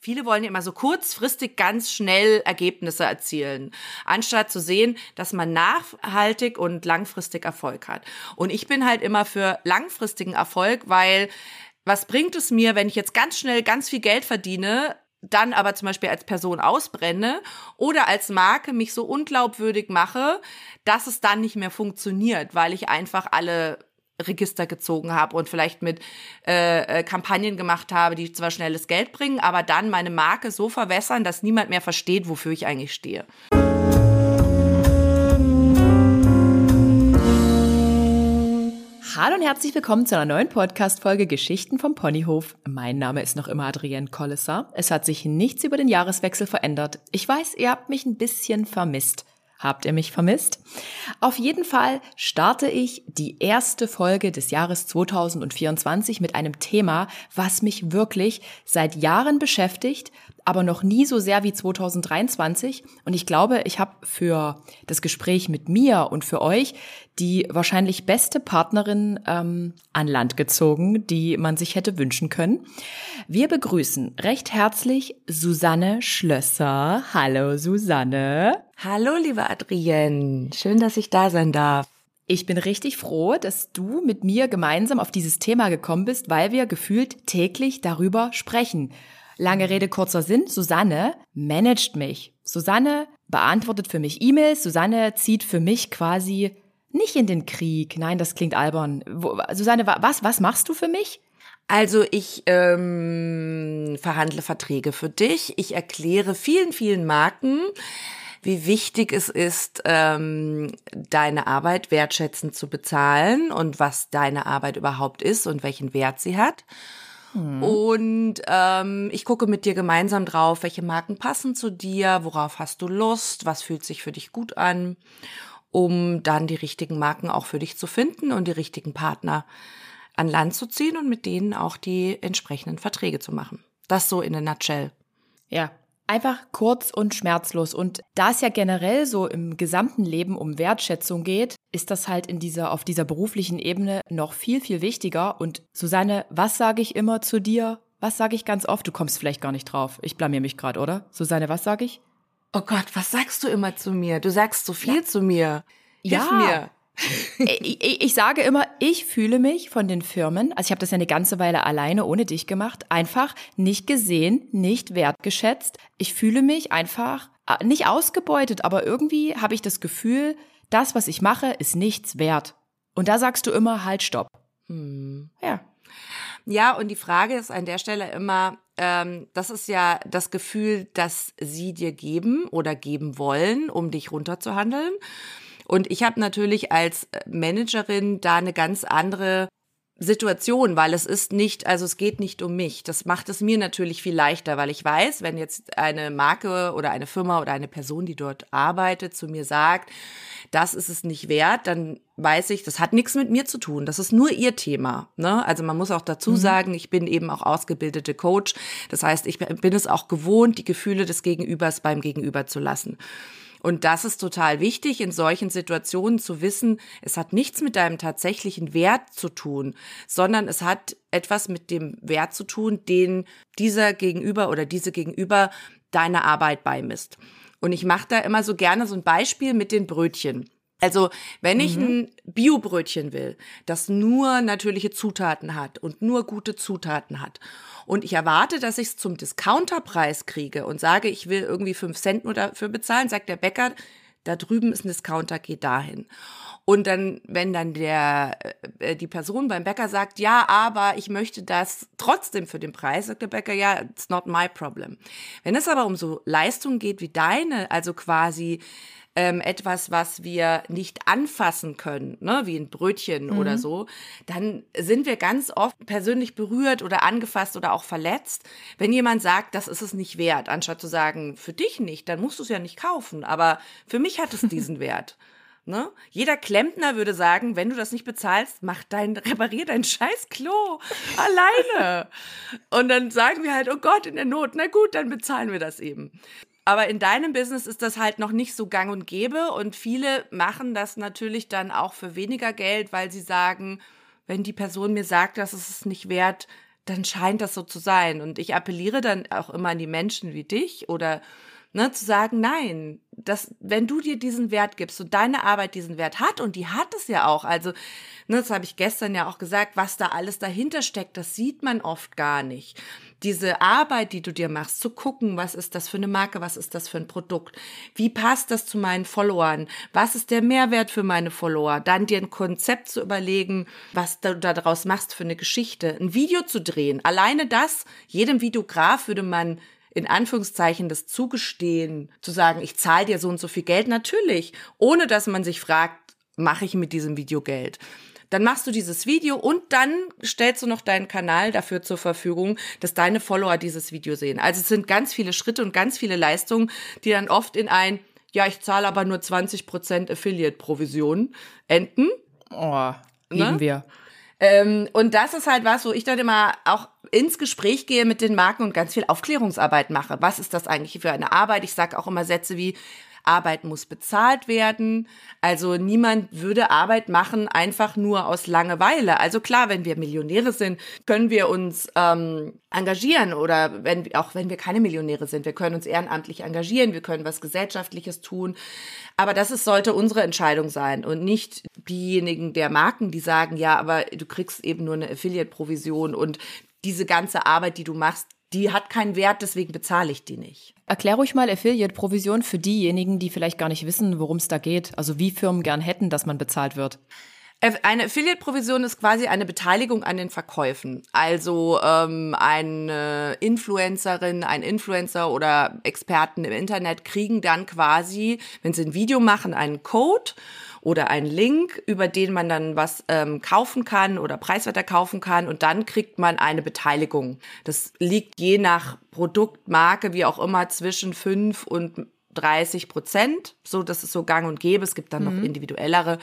viele wollen immer so kurzfristig ganz schnell Ergebnisse erzielen, anstatt zu sehen, dass man nachhaltig und langfristig Erfolg hat. Und ich bin halt immer für langfristigen Erfolg, weil was bringt es mir, wenn ich jetzt ganz schnell ganz viel Geld verdiene, dann aber zum Beispiel als Person ausbrenne oder als Marke mich so unglaubwürdig mache, dass es dann nicht mehr funktioniert, weil ich einfach alle Register gezogen habe und vielleicht mit äh, äh, Kampagnen gemacht habe, die zwar schnelles Geld bringen, aber dann meine Marke so verwässern, dass niemand mehr versteht, wofür ich eigentlich stehe. Hallo und herzlich willkommen zu einer neuen Podcast-Folge Geschichten vom Ponyhof. Mein Name ist noch immer Adrienne Kollesser. Es hat sich nichts über den Jahreswechsel verändert. Ich weiß, ihr habt mich ein bisschen vermisst. Habt ihr mich vermisst? Auf jeden Fall starte ich die erste Folge des Jahres 2024 mit einem Thema, was mich wirklich seit Jahren beschäftigt, aber noch nie so sehr wie 2023. Und ich glaube, ich habe für das Gespräch mit mir und für euch die wahrscheinlich beste Partnerin ähm, an Land gezogen, die man sich hätte wünschen können. Wir begrüßen recht herzlich Susanne Schlösser. Hallo Susanne. Hallo, liebe Adrienne. Schön, dass ich da sein darf. Ich bin richtig froh, dass du mit mir gemeinsam auf dieses Thema gekommen bist, weil wir gefühlt täglich darüber sprechen. Lange Rede, kurzer Sinn. Susanne managt mich. Susanne beantwortet für mich E-Mails. Susanne zieht für mich quasi nicht in den Krieg. Nein, das klingt albern. Susanne, was, was machst du für mich? Also ich ähm, verhandle Verträge für dich. Ich erkläre vielen, vielen Marken, wie wichtig es ist, ähm, deine Arbeit wertschätzend zu bezahlen und was deine Arbeit überhaupt ist und welchen Wert sie hat. Hm. Und ähm, ich gucke mit dir gemeinsam drauf, welche Marken passen zu dir, worauf hast du Lust, was fühlt sich für dich gut an, um dann die richtigen Marken auch für dich zu finden und die richtigen Partner an Land zu ziehen und mit denen auch die entsprechenden Verträge zu machen. Das so in a nutshell. Ja, Einfach kurz und schmerzlos. Und da es ja generell so im gesamten Leben um Wertschätzung geht, ist das halt in dieser, auf dieser beruflichen Ebene noch viel, viel wichtiger. Und Susanne, was sage ich immer zu dir? Was sage ich ganz oft? Du kommst vielleicht gar nicht drauf. Ich blamier mich gerade, oder? Susanne, was sage ich? Oh Gott, was sagst du immer zu mir? Du sagst so viel ja. zu mir. Hilf ja. mir. Ich, ich, sage immer, ich fühle mich von den Firmen, also ich habe das ja eine ganze Weile alleine ohne dich gemacht, einfach nicht gesehen, nicht wertgeschätzt. Ich fühle mich einfach äh, nicht ausgebeutet, aber irgendwie habe ich das Gefühl, das, was ich mache, ist nichts wert. Und da sagst du immer, halt, stopp. Hm. Ja. Ja, und die Frage ist an der Stelle immer, ähm, das ist ja das Gefühl, das sie dir geben oder geben wollen, um dich runterzuhandeln. Und ich habe natürlich als äh, Managerin da eine ganz andere Situation, weil es ist nicht, also es geht nicht um mich. Das macht es mir natürlich viel leichter, weil ich weiß, wenn jetzt eine Marke oder eine Firma oder eine Person, die dort arbeitet, zu mir sagt, das ist es nicht wert, dann weiß ich, das hat nichts mit mir zu tun. Das ist nur ihr Thema. Ne? Also man muss auch dazu mhm. sagen, ich bin eben auch ausgebildete Coach. Das heißt, ich bin es auch gewohnt, die Gefühle des Gegenübers beim Gegenüber zu lassen. Und das ist total wichtig, in solchen Situationen zu wissen, es hat nichts mit deinem tatsächlichen Wert zu tun, sondern es hat etwas mit dem Wert zu tun, den dieser Gegenüber oder diese Gegenüber deiner Arbeit beimisst. Und ich mache da immer so gerne so ein Beispiel mit den Brötchen. Also, wenn ich mhm. ein Biobrötchen will, das nur natürliche Zutaten hat und nur gute Zutaten hat und ich erwarte, dass ich es zum Discounterpreis kriege und sage, ich will irgendwie fünf Cent nur dafür bezahlen, sagt der Bäcker, da drüben ist ein Discounter, geh dahin. Und dann, wenn dann der, äh, die Person beim Bäcker sagt, ja, aber ich möchte das trotzdem für den Preis, sagt der Bäcker, ja, it's not my problem. Wenn es aber um so Leistungen geht wie deine, also quasi ähm, etwas, was wir nicht anfassen können, ne, wie ein Brötchen mhm. oder so, dann sind wir ganz oft persönlich berührt oder angefasst oder auch verletzt, wenn jemand sagt, das ist es nicht wert, anstatt zu sagen, für dich nicht, dann musst du es ja nicht kaufen, aber für mich hat es diesen Wert. Ne? Jeder Klempner würde sagen, wenn du das nicht bezahlst, mach dein, reparier dein scheiß Klo alleine. Und dann sagen wir halt, oh Gott, in der Not, na gut, dann bezahlen wir das eben. Aber in deinem Business ist das halt noch nicht so gang und gäbe und viele machen das natürlich dann auch für weniger Geld, weil sie sagen, wenn die Person mir sagt, dass es es nicht wert, dann scheint das so zu sein. Und ich appelliere dann auch immer an die Menschen wie dich oder ne, zu sagen, nein, dass, wenn du dir diesen Wert gibst und deine Arbeit diesen Wert hat, und die hat es ja auch, also, ne, das habe ich gestern ja auch gesagt, was da alles dahinter steckt, das sieht man oft gar nicht. Diese Arbeit, die du dir machst, zu gucken, was ist das für eine Marke, was ist das für ein Produkt, wie passt das zu meinen Followern, was ist der Mehrwert für meine Follower, dann dir ein Konzept zu überlegen, was du daraus machst für eine Geschichte, ein Video zu drehen. Alleine das, jedem Videograf würde man in Anführungszeichen das Zugestehen, zu sagen, ich zahle dir so und so viel Geld, natürlich, ohne dass man sich fragt, mache ich mit diesem Video Geld. Dann machst du dieses Video und dann stellst du noch deinen Kanal dafür zur Verfügung, dass deine Follower dieses Video sehen. Also es sind ganz viele Schritte und ganz viele Leistungen, die dann oft in ein, ja, ich zahle aber nur 20% Affiliate-Provision enden. Oh, lieben ne? wir. Ähm, und das ist halt was, wo ich dann immer auch ins Gespräch gehe mit den Marken und ganz viel Aufklärungsarbeit mache. Was ist das eigentlich für eine Arbeit? Ich sage auch immer Sätze wie, Arbeit muss bezahlt werden. Also niemand würde Arbeit machen einfach nur aus Langeweile. Also klar, wenn wir Millionäre sind, können wir uns ähm, engagieren oder wenn auch wenn wir keine Millionäre sind, wir können uns ehrenamtlich engagieren, wir können was gesellschaftliches tun. Aber das ist, sollte unsere Entscheidung sein und nicht diejenigen der Marken, die sagen, ja, aber du kriegst eben nur eine Affiliate-Provision und diese ganze Arbeit, die du machst, die hat keinen Wert, deswegen bezahle ich die nicht. Erklär ruhig mal Affiliate-Provision für diejenigen, die vielleicht gar nicht wissen, worum es da geht. Also wie Firmen gern hätten, dass man bezahlt wird. Eine Affiliate-Provision ist quasi eine Beteiligung an den Verkäufen. Also ähm, eine Influencerin, ein Influencer oder Experten im Internet kriegen dann quasi, wenn sie ein Video machen, einen Code oder einen Link, über den man dann was ähm, kaufen kann oder preiswerter kaufen kann und dann kriegt man eine Beteiligung. Das liegt je nach Produkt, Marke, wie auch immer, zwischen fünf und 30 Prozent. So, das ist so gang und gäbe. Es gibt dann mhm. noch individuellere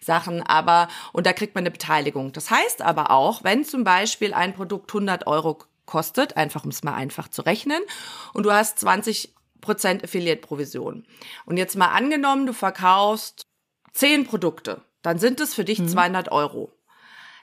Sachen, aber, und da kriegt man eine Beteiligung. Das heißt aber auch, wenn zum Beispiel ein Produkt 100 Euro kostet, einfach um es mal einfach zu rechnen, und du hast 20 Prozent Affiliate-Provision. Und jetzt mal angenommen, du verkaufst zehn Produkte, dann sind es für dich mhm. 200 Euro.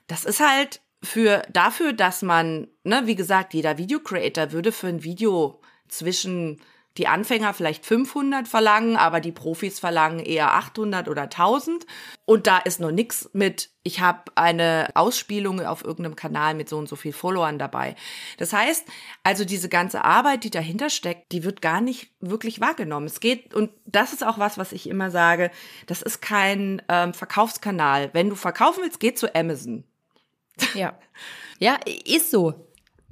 Das ist halt für dafür, dass man, ne, wie gesagt, jeder Video Creator würde für ein Video zwischen die Anfänger vielleicht 500 verlangen, aber die Profis verlangen eher 800 oder 1000. Und da ist noch nix mit, ich habe eine Ausspielung auf irgendeinem Kanal mit so und so viel Followern dabei. Das heißt, also diese ganze Arbeit, die dahinter steckt, die wird gar nicht wirklich wahrgenommen. Es geht, und das ist auch was, was ich immer sage, das ist kein ähm, Verkaufskanal. Wenn du verkaufen willst, geh zu Amazon. Ja. Ja, ist so.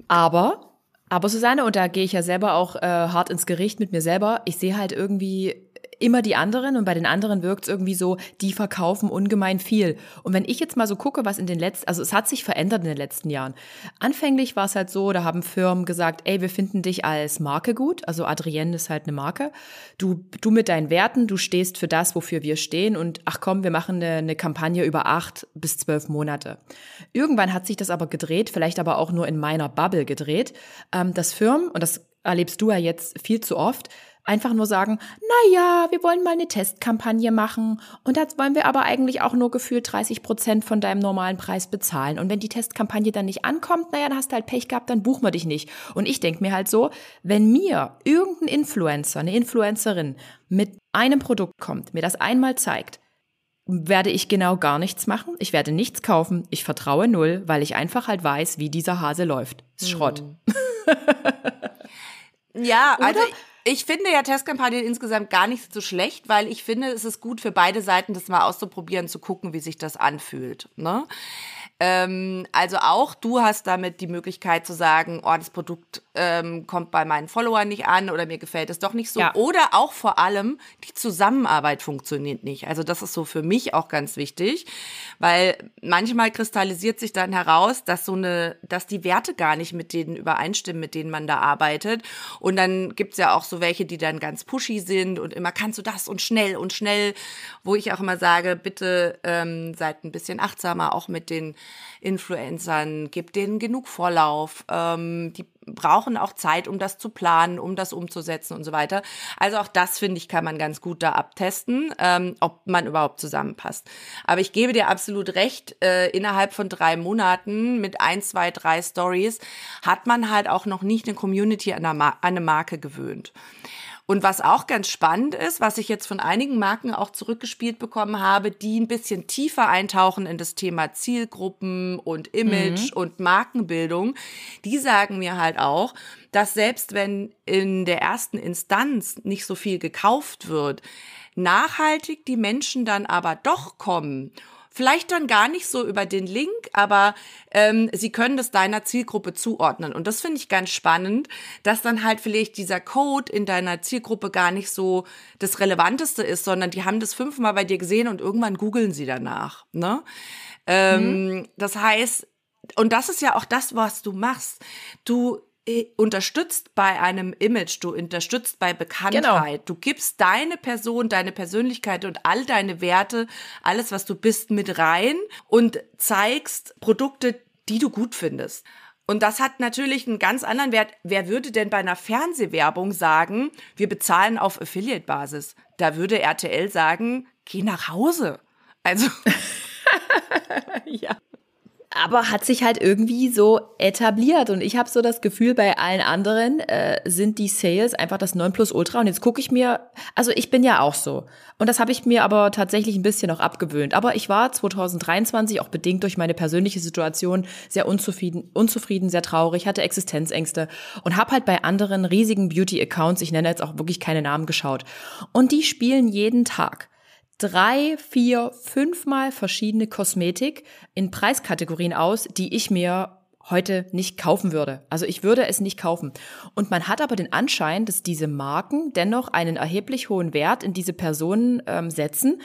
Aber aber Susanne, und da gehe ich ja selber auch äh, hart ins Gericht mit mir selber, ich sehe halt irgendwie immer die anderen und bei den anderen wirkt es irgendwie so, die verkaufen ungemein viel. Und wenn ich jetzt mal so gucke, was in den letzten, also es hat sich verändert in den letzten Jahren. Anfänglich war es halt so, da haben Firmen gesagt, ey, wir finden dich als Marke gut, also Adrienne ist halt eine Marke. Du, du mit deinen Werten, du stehst für das, wofür wir stehen und ach komm, wir machen eine, eine Kampagne über acht bis zwölf Monate. Irgendwann hat sich das aber gedreht, vielleicht aber auch nur in meiner Bubble gedreht, ähm, dass Firmen, und das erlebst du ja jetzt viel zu oft, einfach nur sagen, na ja, wir wollen mal eine Testkampagne machen und das wollen wir aber eigentlich auch nur gefühlt 30 Prozent von deinem normalen Preis bezahlen. Und wenn die Testkampagne dann nicht ankommt, naja, dann hast du halt Pech gehabt, dann buchen wir dich nicht. Und ich denke mir halt so, wenn mir irgendein Influencer, eine Influencerin mit einem Produkt kommt, mir das einmal zeigt, werde ich genau gar nichts machen. Ich werde nichts kaufen. Ich vertraue null, weil ich einfach halt weiß, wie dieser Hase läuft. Ist Schrott. ja, also ich finde ja Testkampagnen insgesamt gar nicht so schlecht, weil ich finde, es ist gut für beide Seiten, das mal auszuprobieren, zu gucken, wie sich das anfühlt. Ne? Ähm, also auch du hast damit die Möglichkeit zu sagen, oh, das Produkt ähm, kommt bei meinen Followern nicht an oder mir gefällt es doch nicht so. Ja. Oder auch vor allem, die Zusammenarbeit funktioniert nicht. Also das ist so für mich auch ganz wichtig, weil manchmal kristallisiert sich dann heraus, dass so eine, dass die Werte gar nicht mit denen übereinstimmen, mit denen man da arbeitet. Und dann gibt's ja auch so welche, die dann ganz pushy sind und immer kannst du das und schnell und schnell, wo ich auch immer sage, bitte ähm, seid ein bisschen achtsamer auch mit den Influencern, gib denen genug Vorlauf. Ähm, die brauchen auch Zeit, um das zu planen, um das umzusetzen und so weiter. Also auch das, finde ich, kann man ganz gut da abtesten, ähm, ob man überhaupt zusammenpasst. Aber ich gebe dir absolut recht, äh, innerhalb von drei Monaten mit ein, zwei, drei Stories hat man halt auch noch nicht eine Community an eine Marke gewöhnt. Und was auch ganz spannend ist, was ich jetzt von einigen Marken auch zurückgespielt bekommen habe, die ein bisschen tiefer eintauchen in das Thema Zielgruppen und Image mhm. und Markenbildung, die sagen mir halt auch, dass selbst wenn in der ersten Instanz nicht so viel gekauft wird, nachhaltig die Menschen dann aber doch kommen Vielleicht dann gar nicht so über den Link, aber ähm, sie können das deiner Zielgruppe zuordnen. Und das finde ich ganz spannend, dass dann halt vielleicht dieser Code in deiner Zielgruppe gar nicht so das Relevanteste ist, sondern die haben das fünfmal bei dir gesehen und irgendwann googeln sie danach. Ne? Ähm, mhm. Das heißt, und das ist ja auch das, was du machst. Du unterstützt bei einem Image, du unterstützt bei Bekanntheit, genau. du gibst deine Person, deine Persönlichkeit und all deine Werte, alles, was du bist, mit rein und zeigst Produkte, die du gut findest. Und das hat natürlich einen ganz anderen Wert. Wer würde denn bei einer Fernsehwerbung sagen, wir bezahlen auf Affiliate-Basis? Da würde RTL sagen, geh nach Hause. Also. ja aber hat sich halt irgendwie so etabliert. Und ich habe so das Gefühl, bei allen anderen äh, sind die Sales einfach das 9 plus Ultra und jetzt gucke ich mir, also ich bin ja auch so. Und das habe ich mir aber tatsächlich ein bisschen noch abgewöhnt, aber ich war 2023 auch bedingt durch meine persönliche Situation sehr unzufrieden, unzufrieden, sehr traurig, hatte Existenzängste und habe halt bei anderen riesigen Beauty-Accounts, ich nenne jetzt auch wirklich keine Namen geschaut. Und die spielen jeden Tag drei, vier, fünfmal verschiedene Kosmetik in Preiskategorien aus, die ich mir heute nicht kaufen würde. Also ich würde es nicht kaufen. Und man hat aber den Anschein, dass diese Marken dennoch einen erheblich hohen Wert in diese Personen ähm, setzen,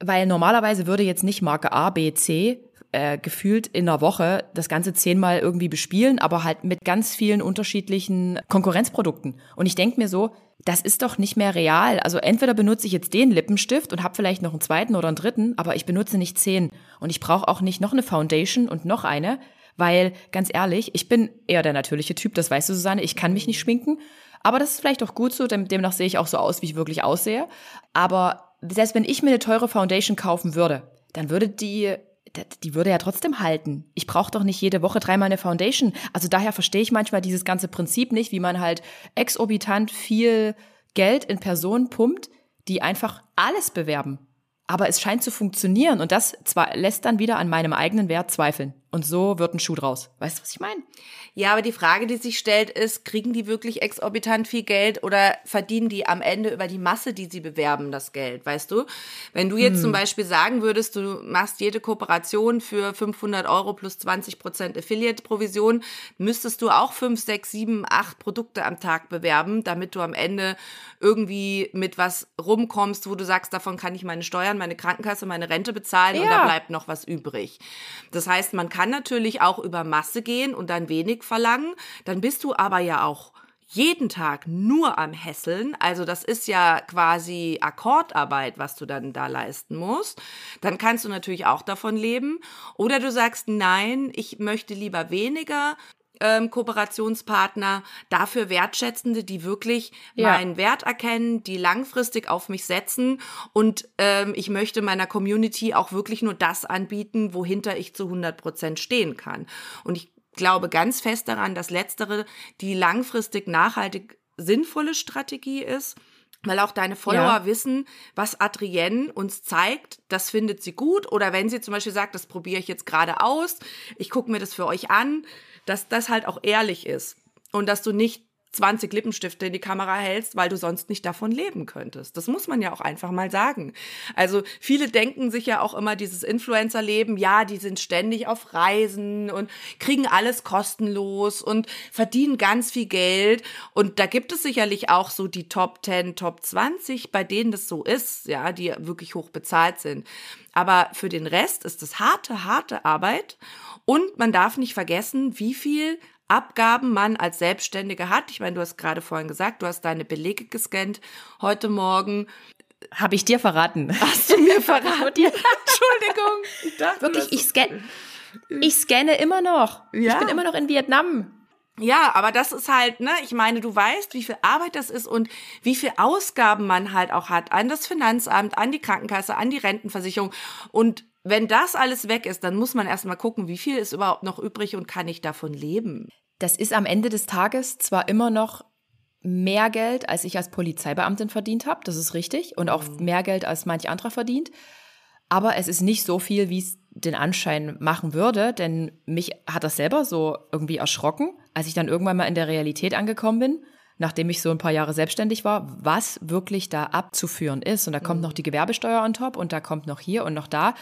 weil normalerweise würde jetzt nicht Marke A, B, C äh, gefühlt in einer Woche das Ganze zehnmal irgendwie bespielen, aber halt mit ganz vielen unterschiedlichen Konkurrenzprodukten. Und ich denke mir so, das ist doch nicht mehr real. Also entweder benutze ich jetzt den Lippenstift und habe vielleicht noch einen zweiten oder einen dritten, aber ich benutze nicht zehn. Und ich brauche auch nicht noch eine Foundation und noch eine, weil ganz ehrlich, ich bin eher der natürliche Typ, das weißt du, Susanne, ich kann mich nicht schminken. Aber das ist vielleicht auch gut so, demnach sehe ich auch so aus, wie ich wirklich aussehe. Aber selbst wenn ich mir eine teure Foundation kaufen würde, dann würde die die würde ja trotzdem halten. Ich brauche doch nicht jede Woche dreimal eine Foundation. Also daher verstehe ich manchmal dieses ganze Prinzip nicht, wie man halt exorbitant viel Geld in Personen pumpt, die einfach alles bewerben. Aber es scheint zu funktionieren und das zwar lässt dann wieder an meinem eigenen Wert zweifeln. Und so wird ein Schuh draus. Weißt du, was ich meine? Ja, aber die Frage, die sich stellt, ist, kriegen die wirklich exorbitant viel Geld oder verdienen die am Ende über die Masse, die sie bewerben, das Geld? Weißt du? Wenn du jetzt hm. zum Beispiel sagen würdest, du machst jede Kooperation für 500 Euro plus 20 Prozent Affiliate-Provision, müsstest du auch 5, 6, 7, 8 Produkte am Tag bewerben, damit du am Ende irgendwie mit was rumkommst, wo du sagst, davon kann ich meine Steuern, meine Krankenkasse, meine Rente bezahlen ja. und da bleibt noch was übrig. Das heißt, man kann natürlich auch über Masse gehen und dann wenig verlangen. Dann bist du aber ja auch jeden Tag nur am Hässeln, also das ist ja quasi Akkordarbeit, was du dann da leisten musst, dann kannst du natürlich auch davon leben. Oder du sagst, nein, ich möchte lieber weniger, ähm, Kooperationspartner, dafür Wertschätzende, die wirklich ja. meinen Wert erkennen, die langfristig auf mich setzen und ähm, ich möchte meiner Community auch wirklich nur das anbieten, wohinter ich zu 100 Prozent stehen kann. Und ich glaube ganz fest daran, dass letztere die langfristig nachhaltig sinnvolle Strategie ist weil auch deine Follower ja. wissen, was Adrienne uns zeigt, das findet sie gut. Oder wenn sie zum Beispiel sagt, das probiere ich jetzt gerade aus, ich gucke mir das für euch an, dass das halt auch ehrlich ist. Und dass du nicht 20 Lippenstifte in die Kamera hältst, weil du sonst nicht davon leben könntest. Das muss man ja auch einfach mal sagen. Also viele denken sich ja auch immer dieses Influencer-Leben, ja, die sind ständig auf Reisen und kriegen alles kostenlos und verdienen ganz viel Geld. Und da gibt es sicherlich auch so die Top 10, Top 20, bei denen das so ist, ja, die wirklich hoch bezahlt sind. Aber für den Rest ist es harte, harte Arbeit. Und man darf nicht vergessen, wie viel Abgaben man als Selbstständige hat. Ich meine, du hast gerade vorhin gesagt, du hast deine Belege gescannt heute Morgen. Habe ich dir verraten? Hast du mir verraten? Entschuldigung. Ich dachte, Wirklich, ich scanne. Ich scanne immer noch. Ja. Ich bin immer noch in Vietnam. Ja, aber das ist halt, ne, ich meine, du weißt, wie viel Arbeit das ist und wie viel Ausgaben man halt auch hat an das Finanzamt, an die Krankenkasse, an die Rentenversicherung. Und wenn das alles weg ist, dann muss man erstmal gucken, wie viel ist überhaupt noch übrig und kann ich davon leben. Das ist am Ende des Tages zwar immer noch mehr Geld, als ich als Polizeibeamtin verdient habe, das ist richtig, und auch mhm. mehr Geld als manch anderer verdient. Aber es ist nicht so viel, wie es den Anschein machen würde, denn mich hat das selber so irgendwie erschrocken, als ich dann irgendwann mal in der Realität angekommen bin, nachdem ich so ein paar Jahre selbstständig war, was wirklich da abzuführen ist. Und da kommt mhm. noch die Gewerbesteuer on top und da kommt noch hier und noch da.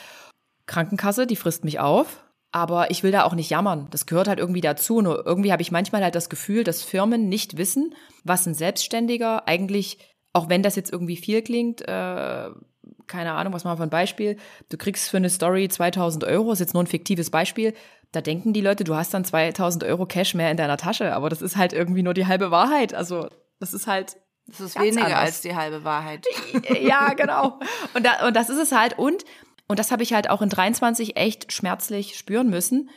Krankenkasse, die frisst mich auf. Aber ich will da auch nicht jammern. Das gehört halt irgendwie dazu. Nur irgendwie habe ich manchmal halt das Gefühl, dass Firmen nicht wissen, was ein Selbstständiger eigentlich, auch wenn das jetzt irgendwie viel klingt, äh, keine Ahnung, was machen wir für ein Beispiel. Du kriegst für eine Story 2000 Euro, ist jetzt nur ein fiktives Beispiel. Da denken die Leute, du hast dann 2000 Euro Cash mehr in deiner Tasche. Aber das ist halt irgendwie nur die halbe Wahrheit. Also, das ist halt. Das ist weniger anders. als die halbe Wahrheit. ja, genau. Und, da, und das ist es halt. Und, und das habe ich halt auch in 23 echt schmerzlich spüren müssen,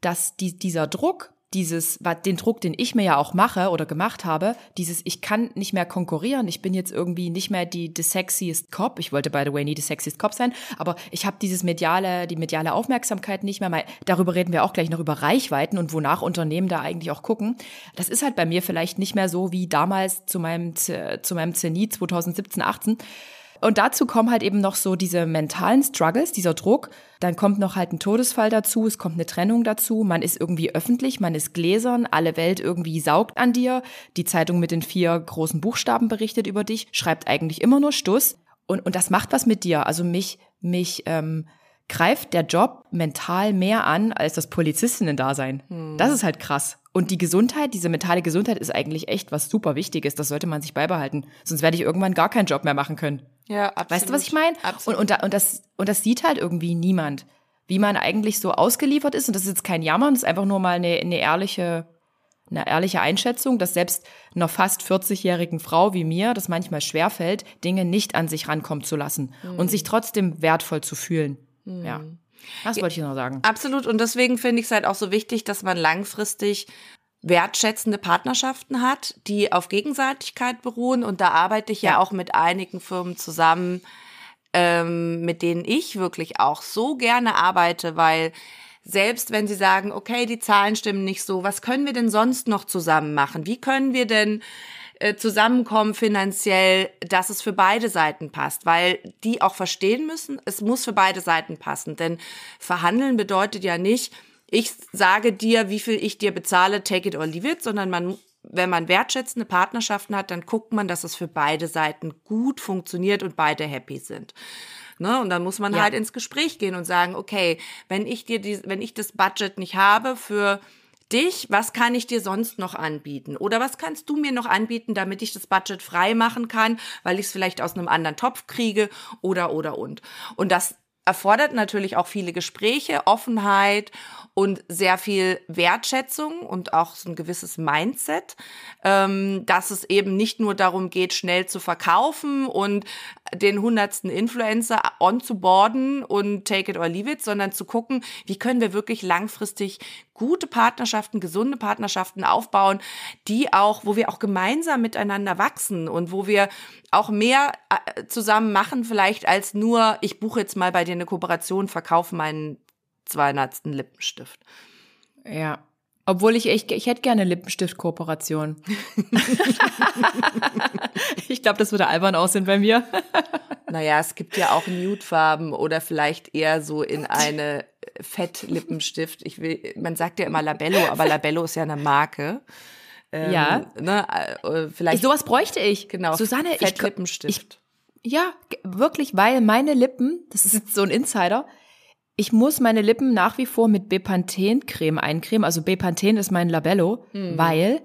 dass die, dieser Druck, dieses, den Druck, den ich mir ja auch mache oder gemacht habe, dieses, ich kann nicht mehr konkurrieren, ich bin jetzt irgendwie nicht mehr die the sexiest Cop, ich wollte by the way nie the sexiest Cop sein, aber ich habe dieses mediale, die mediale Aufmerksamkeit nicht mehr, mal, darüber reden wir auch gleich noch über Reichweiten und wonach Unternehmen da eigentlich auch gucken. Das ist halt bei mir vielleicht nicht mehr so wie damals zu meinem, zu meinem Zenit 2017, 18, und dazu kommen halt eben noch so diese mentalen Struggles, dieser Druck. Dann kommt noch halt ein Todesfall dazu, es kommt eine Trennung dazu, man ist irgendwie öffentlich, man ist gläsern, alle Welt irgendwie saugt an dir. Die Zeitung mit den vier großen Buchstaben berichtet über dich, schreibt eigentlich immer nur Stuss. Und, und das macht was mit dir. Also mich, mich ähm, greift der Job mental mehr an als das Polizistinnen-Dasein. Hm. Das ist halt krass. Und die Gesundheit, diese mentale Gesundheit ist eigentlich echt was super Wichtiges. Das sollte man sich beibehalten. Sonst werde ich irgendwann gar keinen Job mehr machen können. Ja, absolut. Weißt du, was ich meine? Und, und, und, das, und das sieht halt irgendwie niemand. Wie man eigentlich so ausgeliefert ist. Und das ist jetzt kein Jammern, das ist einfach nur mal eine, eine ehrliche, eine ehrliche Einschätzung, dass selbst einer fast 40-jährigen Frau wie mir das manchmal schwerfällt, Dinge nicht an sich rankommen zu lassen mhm. und sich trotzdem wertvoll zu fühlen. Mhm. Ja. Das wollte ich noch sagen. Absolut. Und deswegen finde ich es halt auch so wichtig, dass man langfristig wertschätzende Partnerschaften hat, die auf Gegenseitigkeit beruhen. Und da arbeite ich ja, ja auch mit einigen Firmen zusammen, ähm, mit denen ich wirklich auch so gerne arbeite, weil selbst wenn sie sagen, okay, die Zahlen stimmen nicht so, was können wir denn sonst noch zusammen machen? Wie können wir denn äh, zusammenkommen finanziell, dass es für beide Seiten passt, weil die auch verstehen müssen, es muss für beide Seiten passen, denn verhandeln bedeutet ja nicht, ich sage dir, wie viel ich dir bezahle, take it or leave it, sondern man wenn man wertschätzende Partnerschaften hat, dann guckt man, dass es für beide Seiten gut funktioniert und beide happy sind. Ne? Und dann muss man ja. halt ins Gespräch gehen und sagen, okay, wenn ich dir die, wenn ich das Budget nicht habe für dich, was kann ich dir sonst noch anbieten? Oder was kannst du mir noch anbieten, damit ich das Budget frei machen kann, weil ich es vielleicht aus einem anderen Topf kriege oder oder und. Und das erfordert natürlich auch viele Gespräche, Offenheit und sehr viel Wertschätzung und auch so ein gewisses Mindset, ähm, dass es eben nicht nur darum geht, schnell zu verkaufen und den hundertsten Influencer on zu boarden und take it or leave it, sondern zu gucken, wie können wir wirklich langfristig gute Partnerschaften, gesunde Partnerschaften aufbauen, die auch, wo wir auch gemeinsam miteinander wachsen und wo wir auch mehr äh, zusammen machen vielleicht als nur, ich buche jetzt mal bei dir eine Kooperation, verkaufe meinen 200. Lippenstift. Ja. Obwohl ich echt, ich hätte gerne Lippenstift-Kooperation. ich glaube, das würde albern aussehen bei mir. naja, es gibt ja auch Nude-Farben oder vielleicht eher so in eine Fettlippenstift. Ich will, man sagt ja immer Labello, aber Labello ist ja eine Marke. Ähm, ja. Ne, äh, vielleicht. Sowas bräuchte ich. Genau. Susanne, Fettlippenstift. Ich, ich, ja, wirklich, weil meine Lippen, das ist so ein Insider, ich muss meine Lippen nach wie vor mit Bepanthen-Creme eincremen. Also Bepanthen ist mein Labello, mhm. weil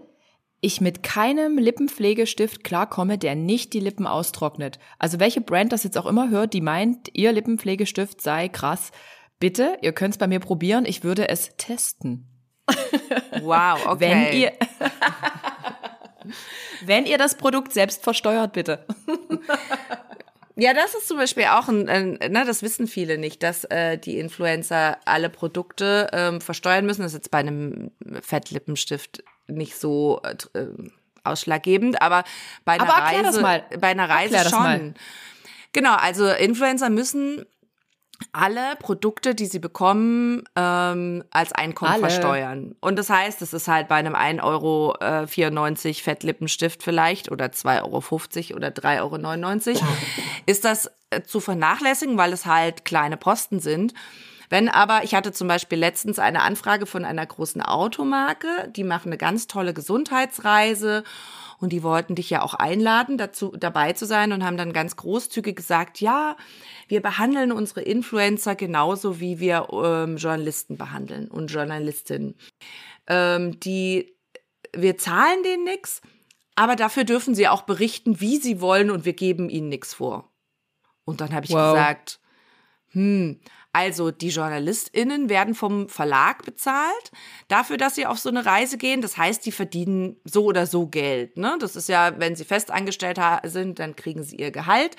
ich mit keinem Lippenpflegestift klarkomme, der nicht die Lippen austrocknet. Also welche Brand das jetzt auch immer hört, die meint, ihr Lippenpflegestift sei krass. Bitte, ihr könnt es bei mir probieren. Ich würde es testen. Wow, okay. Wenn ihr, wenn ihr das Produkt selbst versteuert, bitte. Ja, das ist zum Beispiel auch ein, ein ne, das wissen viele nicht, dass äh, die Influencer alle Produkte ähm, versteuern müssen. Das ist jetzt bei einem Fettlippenstift nicht so äh, ausschlaggebend, aber bei einer Aber Reise, mal. bei einer Reise schon. Genau, also Influencer müssen alle Produkte, die sie bekommen, ähm, als Einkommen Alle. versteuern. Und das heißt, es ist halt bei einem 1,94 Euro äh, 94 Fettlippenstift vielleicht oder 2,50 Euro oder 3,99 Euro, ist das äh, zu vernachlässigen, weil es halt kleine Posten sind. Wenn aber, ich hatte zum Beispiel letztens eine Anfrage von einer großen Automarke, die machen eine ganz tolle Gesundheitsreise und die wollten dich ja auch einladen, dazu dabei zu sein und haben dann ganz großzügig gesagt, ja, wir behandeln unsere Influencer genauso, wie wir ähm, Journalisten behandeln und Journalistinnen. Ähm, die, wir zahlen denen nix, aber dafür dürfen sie auch berichten, wie sie wollen und wir geben ihnen nichts vor. Und dann habe ich Wow. gesagt, hm, also die JournalistInnen werden vom Verlag bezahlt dafür, dass sie auf so eine Reise gehen. Das heißt, die verdienen so oder so Geld. Ne? Das ist ja, wenn sie festangestellt sind, dann kriegen sie ihr Gehalt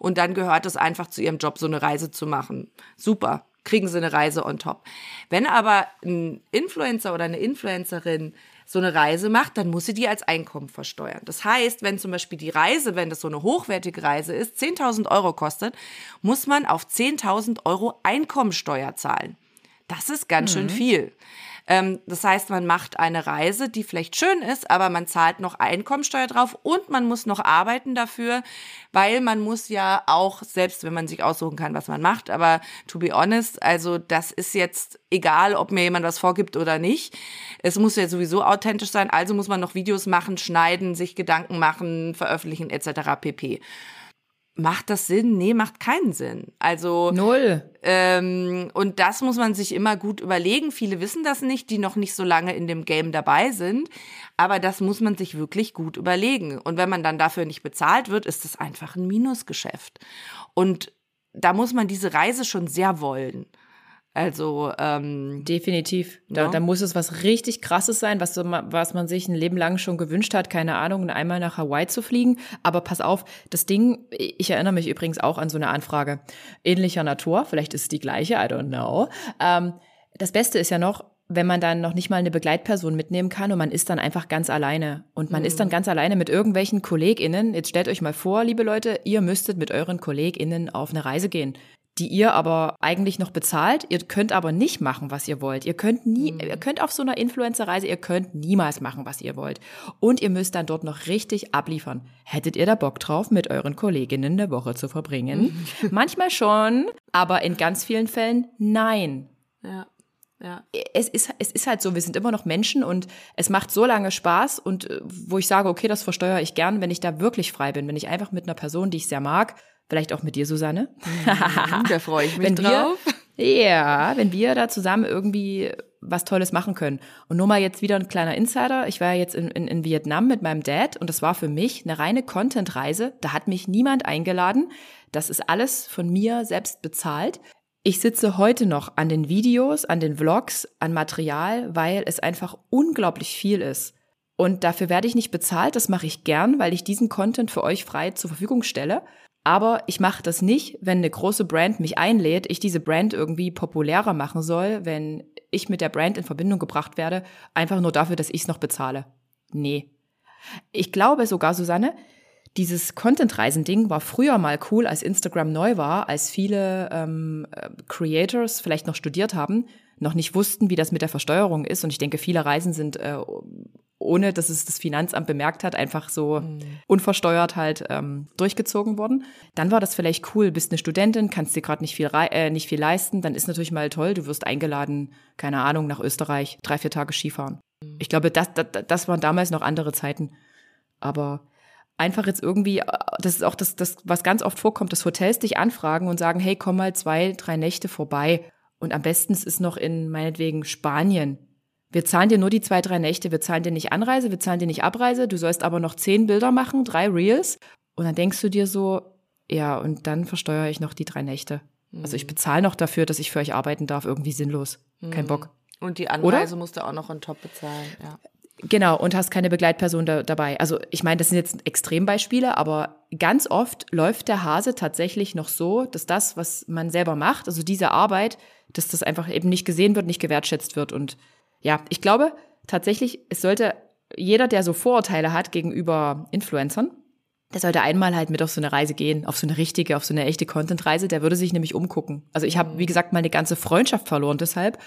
und dann gehört es einfach zu ihrem Job, so eine Reise zu machen. Super, kriegen sie eine Reise on top. Wenn aber ein Influencer oder eine Influencerin so eine Reise macht, dann muss sie die als Einkommen versteuern. Das heißt, wenn zum Beispiel die Reise, wenn das so eine hochwertige Reise ist, 10.000 Euro kostet, muss man auf 10.000 Euro Einkommensteuer zahlen. Das ist ganz schön viel. Ähm, das heißt, man macht eine Reise, die vielleicht schön ist, aber man zahlt noch Einkommensteuer drauf und man muss noch arbeiten dafür, weil man muss ja auch, selbst wenn man sich aussuchen kann, was man macht, aber to be honest, also das ist jetzt egal, ob mir jemand was vorgibt oder nicht. Es muss ja sowieso authentisch sein, also muss man noch Videos machen, schneiden, sich Gedanken machen, veröffentlichen etc. pp. Macht das Sinn? Nee, macht keinen Sinn. Also Null. ähm, und das muss man sich immer gut überlegen. Viele wissen das nicht, die noch nicht so lange in dem Game dabei sind. Aber das muss man sich wirklich gut überlegen. Und wenn man dann dafür nicht bezahlt wird, ist das einfach ein Minusgeschäft. Und da muss man diese Reise schon sehr wollen. Also, ähm, Definitiv. Da, Ja. da muss es was richtig krasses sein, was, was man sich ein Leben lang schon gewünscht hat, keine Ahnung, einmal nach Hawaii zu fliegen. Aber pass auf, das Ding, ich erinnere mich übrigens auch an so eine Anfrage ähnlicher Natur, vielleicht ist es die gleiche, I don't know. Ähm, das Beste ist ja noch, wenn man dann noch nicht mal eine Begleitperson mitnehmen kann und man ist dann einfach ganz alleine. Und man ist dann ganz alleine mit irgendwelchen KollegInnen. Jetzt stellt euch mal vor, liebe Leute, ihr müsstet mit euren KollegInnen auf eine Reise gehen die ihr aber eigentlich noch bezahlt. Ihr könnt aber nicht machen, was ihr wollt. Ihr könnt nie, ihr könnt auf so einer Influencer-Reise, ihr könnt niemals machen, was ihr wollt. Und ihr müsst dann dort noch richtig abliefern. Hättet ihr da Bock drauf, mit euren Kolleginnen eine Woche zu verbringen? Manchmal schon, aber in ganz vielen Fällen nein ja, ja. es ist, es ist halt so, wir sind immer noch Menschen und es macht so lange Spaß und äh, wo ich sage, okay, das versteuere ich gern, wenn ich da wirklich frei bin, wenn ich einfach mit einer Person, die ich sehr mag, vielleicht auch mit dir, Susanne, Da freue ich mich wenn drauf. wir, ja, wenn wir da zusammen irgendwie was Tolles machen können. Und nur mal jetzt wieder ein kleiner Insider. Ich war ja jetzt in, in, in Vietnam mit meinem Dad und das war für mich eine reine Content-Reise. Da hat mich niemand eingeladen. Das ist alles von mir selbst bezahlt. Ich sitze heute noch an den Videos, an den Vlogs, an Material, weil es einfach unglaublich viel ist. Und dafür werde ich nicht bezahlt, das mache ich gern, weil ich diesen Content für euch frei zur Verfügung stelle. Aber ich mache das nicht, wenn eine große Brand mich einlädt, ich diese Brand irgendwie populärer machen soll, wenn ich mit der Brand in Verbindung gebracht werde, einfach nur dafür, dass ich es noch bezahle. Nee. Ich glaube sogar, Susanne, dieses Content-Reisen-Ding war früher mal cool, als Instagram neu war, als viele ähm, äh, Creators vielleicht noch studiert haben, noch nicht wussten, wie das mit der Versteuerung ist. Und ich denke, viele Reisen sind, äh, ohne dass es das Finanzamt bemerkt hat, einfach so unversteuert halt ähm, durchgezogen worden. Dann war das vielleicht cool, bist eine Studentin, kannst dir gerade nicht viel äh, nicht viel leisten, dann ist natürlich mal toll, du wirst eingeladen, keine Ahnung, nach Österreich, drei, vier Tage Skifahren. Ich glaube, das, das, das waren damals noch andere Zeiten. Aber einfach jetzt irgendwie, äh, das ist auch das, das, was ganz oft vorkommt, dass Hotels dich anfragen und sagen, hey, komm mal zwei, drei Nächte vorbei. Und am besten es ist noch in meinetwegen Spanien. Wir zahlen dir nur die zwei, drei Nächte, wir zahlen dir nicht Anreise, wir zahlen dir nicht Abreise, du sollst aber noch zehn Bilder machen, drei Reels. Und dann denkst du dir so, ja, und dann versteuere ich noch die drei Nächte. Also ich bezahle noch dafür, dass ich für euch arbeiten darf, irgendwie sinnlos. Kein Bock. Und die Anreise musst du auch noch on top bezahlen. Ja. Genau, und hast keine Begleitperson da, dabei. Also ich meine, das sind jetzt Extrembeispiele, aber ganz oft läuft der Hase tatsächlich noch so, dass das, was man selber macht, also diese Arbeit, dass das einfach eben nicht gesehen wird, nicht gewertschätzt wird. Und ja, ich glaube tatsächlich, es sollte jeder, der so Vorurteile hat gegenüber Influencern, der sollte einmal halt mit auf so eine Reise gehen, auf so eine richtige, auf so eine echte Content-Reise. Der würde sich nämlich umgucken. Also ich habe, wie gesagt, meine ganze Freundschaft verloren deshalb,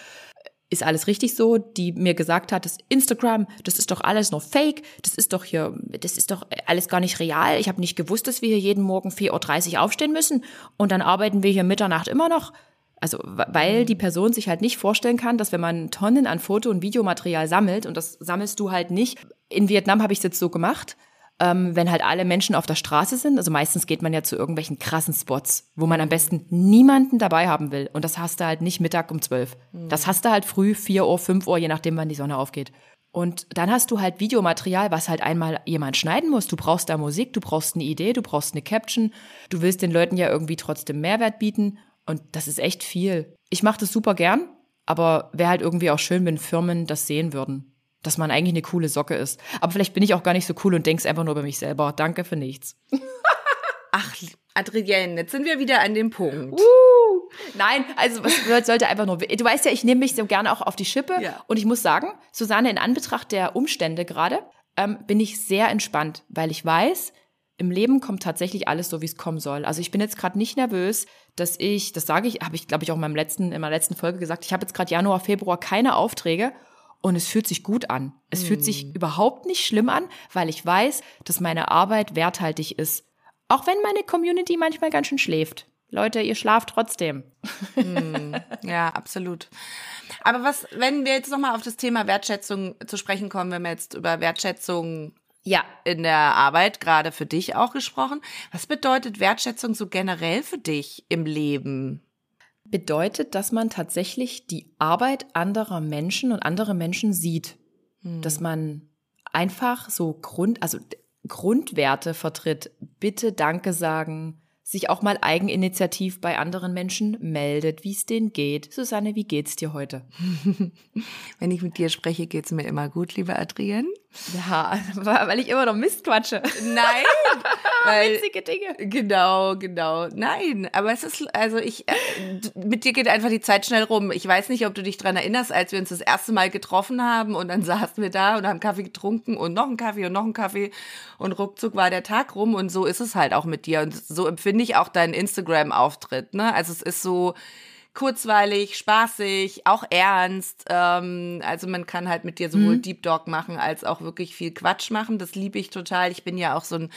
ist alles richtig so, die mir gesagt hat, das Instagram, das ist doch alles nur Fake, das ist doch hier, das ist doch alles gar nicht real. Ich habe nicht gewusst, dass wir hier jeden Morgen 4.30 Uhr aufstehen müssen und dann arbeiten wir hier Mitternacht immer noch. Also, weil die Person sich halt nicht vorstellen kann, dass wenn man Tonnen an Foto- und Videomaterial sammelt, und das sammelst du halt nicht, in Vietnam habe ich es jetzt so gemacht, ähm, wenn halt alle Menschen auf der Straße sind. Also meistens geht man ja zu irgendwelchen krassen Spots, wo man am besten niemanden dabei haben will. Und das hast du halt nicht Mittag um zwölf. Mhm. Das hast du halt früh, vier Uhr, fünf Uhr, je nachdem, wann die Sonne aufgeht. Und dann hast du halt Videomaterial, was halt einmal jemand schneiden muss. Du brauchst da Musik, du brauchst eine Idee, du brauchst eine Caption. Du willst den Leuten ja irgendwie trotzdem Mehrwert bieten. Und das ist echt viel. Ich mache das super gern, aber wäre halt irgendwie auch schön, wenn Firmen das sehen würden dass man eigentlich eine coole Socke ist. Aber vielleicht bin ich auch gar nicht so cool und denk's einfach nur über mich selber. Danke für nichts. Ach, Adrienne, jetzt sind wir wieder an dem Punkt. Uh, nein, also was sollte einfach nur. Du weißt ja, ich nehme mich so gerne auch auf die Schippe. Ja. Und ich muss sagen, Susanne, in Anbetracht der Umstände gerade, ähm, bin ich sehr entspannt, weil ich weiß, im Leben kommt tatsächlich alles so, wie es kommen soll. Also ich bin jetzt gerade nicht nervös, dass ich, das sage ich, habe ich, glaube ich, auch in, meinem letzten, in meiner letzten Folge gesagt, ich habe jetzt gerade Januar, Februar keine Aufträge und es fühlt sich gut an. Es mm. fühlt sich hm. überhaupt nicht schlimm an, weil ich weiß, dass meine Arbeit werthaltig ist. Auch wenn meine Community manchmal ganz schön schläft. Leute, ihr schlaft trotzdem. Mm. Ja, absolut. Aber was, wenn wir jetzt nochmal auf das Thema Wertschätzung zu sprechen kommen, wenn wir jetzt über Wertschätzung ja, in der Arbeit, gerade für dich auch gesprochen. Was bedeutet Wertschätzung so generell für dich im Leben? bedeutet, dass man tatsächlich die Arbeit anderer Menschen und andere Menschen sieht. Hm. Dass man einfach so Grund, also Grundwerte vertritt. Bitte Danke sagen, sich auch mal eigeninitiativ bei anderen Menschen meldet, wie es denen geht. Susanne, wie geht's dir heute? Wenn ich mit dir spreche, geht's mir immer gut, liebe Adrienne. Ja, weil ich immer noch Mist quatsche. Nein, weil, witzige Dinge. Genau, genau. Nein, aber es ist also ich äh, mit dir geht einfach die Zeit schnell rum. Ich weiß nicht, ob du dich dran erinnerst, als wir uns das erste Mal getroffen haben und dann saßen wir da und haben Kaffee getrunken und noch einen Kaffee und noch einen Kaffee und ruckzuck war der Tag rum und so ist es halt auch mit dir und so empfinde ich auch deinen Instagram Auftritt, ne? Also es ist so kurzweilig, spaßig, auch ernst. Ähm, also man kann halt mit dir sowohl mhm. Deep Dog machen als auch wirklich viel Quatsch machen. Das liebe ich total. Ich bin ja auch so ein,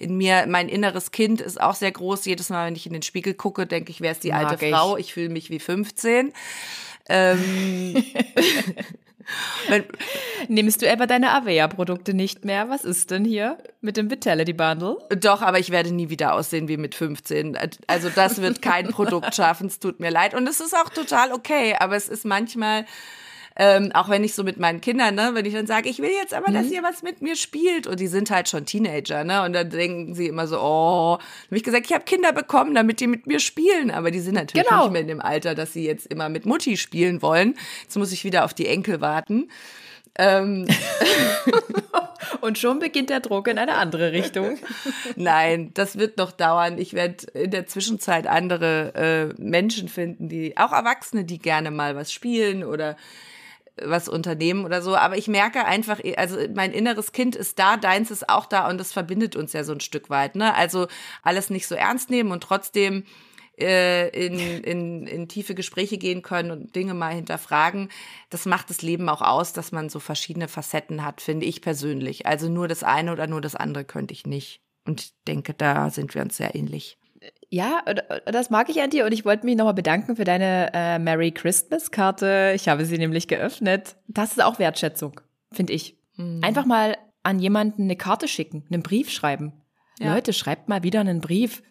in mir, mein inneres Kind ist auch sehr groß. Jedes Mal, wenn ich in den Spiegel gucke, denke ich, wer ist die Mag alte ich. Frau? Ich fühle mich wie 15. Ähm, Nimmst du etwa deine Avea-Produkte nicht mehr? Was ist denn hier mit dem Vitality Bundle? Doch, aber ich werde nie wieder aussehen wie mit 15. Also das wird kein Produkt schaffen. Es tut mir leid. Und es ist auch total okay. Aber es ist manchmal ähm, auch wenn ich so mit meinen Kindern, ne, wenn ich dann sage, ich will jetzt aber, dass mhm. ihr was mit mir spielt. Und die sind halt schon Teenager, ne? Und dann denken sie immer so, oh, habe ich gesagt, ich habe Kinder bekommen, damit die mit mir spielen. Aber die sind natürlich genau. nicht mehr in dem Alter, dass sie jetzt immer mit Mutti spielen wollen. Jetzt muss ich wieder auf die Enkel warten. Ähm. Und schon beginnt der Druck in eine andere Richtung. Nein, das wird noch dauern. Ich werde in der Zwischenzeit andere äh, Menschen finden, die auch Erwachsene, die gerne mal was spielen oder was unternehmen oder so. Aber ich merke einfach, also mein inneres Kind ist da, deins ist auch da und das verbindet uns ja so ein Stück weit. Ne? Also alles nicht so ernst nehmen und trotzdem äh, in, in, in tiefe Gespräche gehen können und Dinge mal hinterfragen. Das macht das Leben auch aus, dass man so verschiedene Facetten hat, finde ich persönlich. Also nur das eine oder nur das andere könnte ich nicht. Und ich denke, da sind wir uns sehr ähnlich. Ja, das mag ich an dir und ich wollte mich nochmal bedanken für deine äh, Merry Christmas Karte. Ich habe sie nämlich geöffnet. Das ist auch Wertschätzung, finde ich. Mhm. Einfach mal an jemanden eine Karte schicken, einen Brief schreiben. Ja. Leute, schreibt mal wieder einen Brief.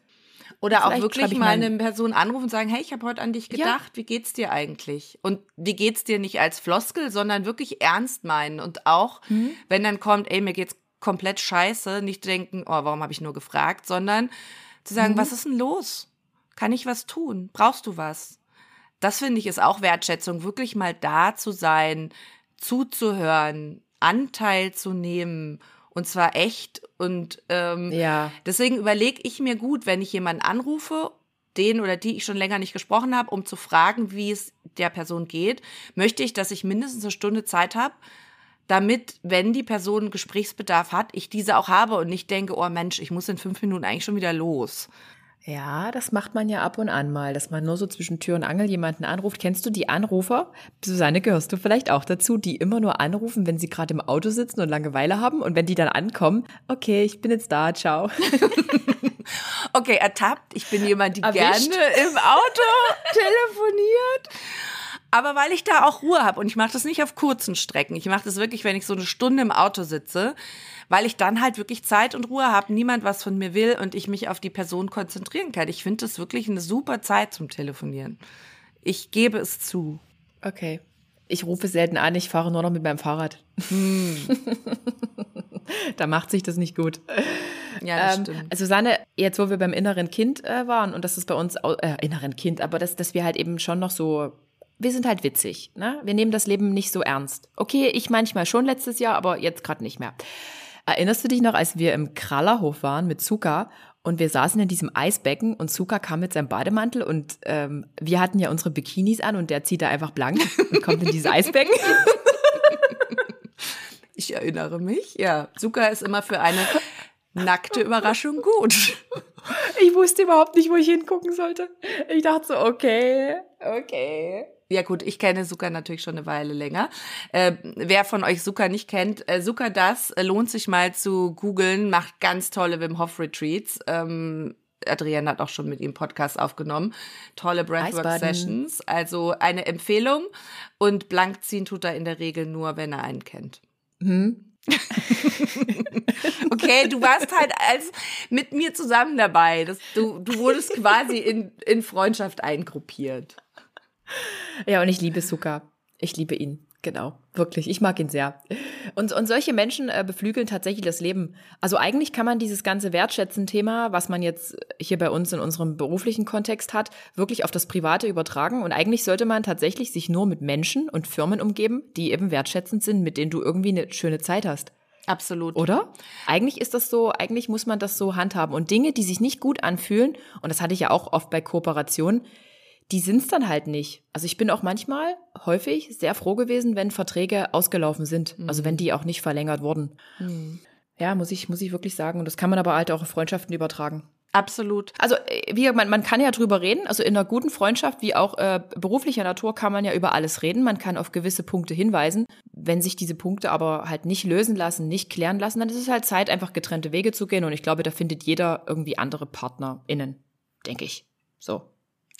Oder Vielleicht auch wirklich mal eine Person anrufen und sagen, hey, ich habe heute an dich gedacht, ja. wie geht's dir eigentlich? Und wie geht's dir nicht als Floskel, sondern wirklich ernst meinen und auch, mhm. wenn dann kommt, ey, mir geht's komplett scheiße, nicht denken, oh, warum habe ich nur gefragt, sondern zu sagen, mhm. was ist denn los? Kann ich was tun? Brauchst du was? Das finde ich ist auch Wertschätzung, wirklich mal da zu sein, zuzuhören, Anteil zu nehmen und zwar echt und ähm, Ja. deswegen überlege ich mir gut, wenn ich jemanden anrufe, den oder die ich schon länger nicht gesprochen habe, um zu fragen, wie es der Person geht, möchte ich, dass ich mindestens eine Stunde Zeit habe, damit, wenn die Person Gesprächsbedarf hat, ich diese auch habe und nicht denke, oh Mensch, ich muss in fünf Minuten eigentlich schon wieder los. Ja, das macht man ja ab und an mal, dass man nur so zwischen Tür und Angel jemanden anruft. Kennst du die Anrufer? Susanne, gehörst du vielleicht auch dazu, die immer nur anrufen, wenn sie gerade im Auto sitzen und Langeweile haben und wenn die dann ankommen, okay, ich bin jetzt da, ciao. Okay, ertappt. Ich bin jemand, die Erwischt. gerne im Auto telefoniert. Aber weil ich da auch Ruhe habe und ich mache das nicht auf kurzen Strecken. Ich mache das wirklich, wenn ich so eine Stunde im Auto sitze, weil ich dann halt wirklich Zeit und Ruhe habe, niemand was von mir will und ich mich auf die Person konzentrieren kann. Ich finde das wirklich eine super Zeit zum Telefonieren. Ich gebe es zu. Okay. Ich rufe selten an, ich fahre nur noch mit meinem Fahrrad. da macht sich das nicht gut. Ja, das Ähm, stimmt. also Susanne, jetzt wo wir beim inneren Kind äh, waren und das ist bei uns äh, inneren Kind, aber dass, dass wir halt eben schon noch so, wir sind halt witzig, ne? Wir nehmen das Leben nicht so ernst. Okay, ich manchmal schon letztes Jahr, aber jetzt gerade nicht mehr. Erinnerst du dich noch, als wir im Krallerhof waren mit Zuka und wir saßen in diesem Eisbecken und Zuka kam mit seinem Bademantel und ähm, wir hatten ja unsere Bikinis an und der zieht da einfach blank und kommt in dieses Eisbecken. Ich erinnere mich. Ja, Zucker ist immer für eine nackte Überraschung gut. Ich wusste überhaupt nicht, wo ich hingucken sollte. Ich dachte so, okay, okay. Ja gut, ich kenne Zucker natürlich schon eine Weile länger. Äh, wer von euch Zucker nicht kennt, äh, Zucker das äh, lohnt sich mal zu googeln, macht ganz tolle Wim Hof Retreats. Ähm, Adrienne hat auch schon mit ihm Podcast aufgenommen. Tolle Breathwork. Sessions. Also eine Empfehlung. Und blank ziehen tut er in der Regel nur, wenn er einen kennt. Okay, du warst halt als mit mir zusammen dabei. Das, du, du wurdest quasi in, in Freundschaft eingruppiert. Ja, und ich liebe Zucker. Ich liebe ihn. Genau, wirklich. Ich mag ihn sehr. Und, und solche Menschen äh, beflügeln tatsächlich das Leben. Also eigentlich kann man dieses ganze Wertschätzen-Thema, was man jetzt hier bei uns in unserem beruflichen Kontext hat, wirklich auf das Private übertragen. Und eigentlich sollte man tatsächlich sich nur mit Menschen und Firmen umgeben, die eben wertschätzend sind, mit denen du irgendwie eine schöne Zeit hast. Absolut. Oder? Eigentlich ist das so, eigentlich muss man das so handhaben. Und Dinge, die sich nicht gut anfühlen, und das hatte ich ja auch oft bei Kooperationen, die sind's dann halt nicht. Also ich bin auch manchmal häufig sehr froh gewesen, wenn Verträge ausgelaufen sind. Also wenn die auch nicht verlängert wurden. Ja, muss ich, muss ich wirklich sagen. Und das kann man aber halt auch auf Freundschaften übertragen. Absolut. Also äh, wie man, man kann ja drüber reden. Also in einer guten Freundschaft wie auch äh, beruflicher Natur kann man ja über alles reden. Man kann auf gewisse Punkte hinweisen. Wenn sich diese Punkte aber halt nicht lösen lassen, nicht klären lassen, dann ist es halt Zeit, einfach getrennte Wege zu gehen. Und ich glaube, da findet jeder irgendwie andere PartnerInnen, denke ich. So.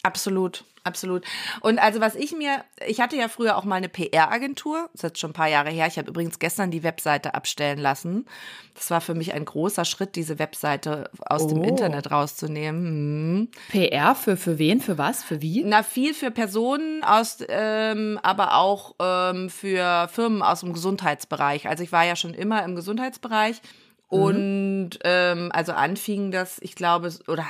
Absolut, absolut. Und also was ich mir, ich hatte ja früher auch mal eine PR-Agentur, das ist jetzt schon ein paar Jahre her. Ich habe übrigens gestern die Webseite abstellen lassen. Das war für mich ein großer Schritt, diese Webseite aus dem Oh. Internet rauszunehmen. Hm. PR für, für wen, für was, für wie? Na, viel für Personen aus, ähm, aber auch ähm, für Firmen aus dem Gesundheitsbereich. Also ich war ja schon immer im Gesundheitsbereich. Und ähm, also anfing das, ich glaube, oder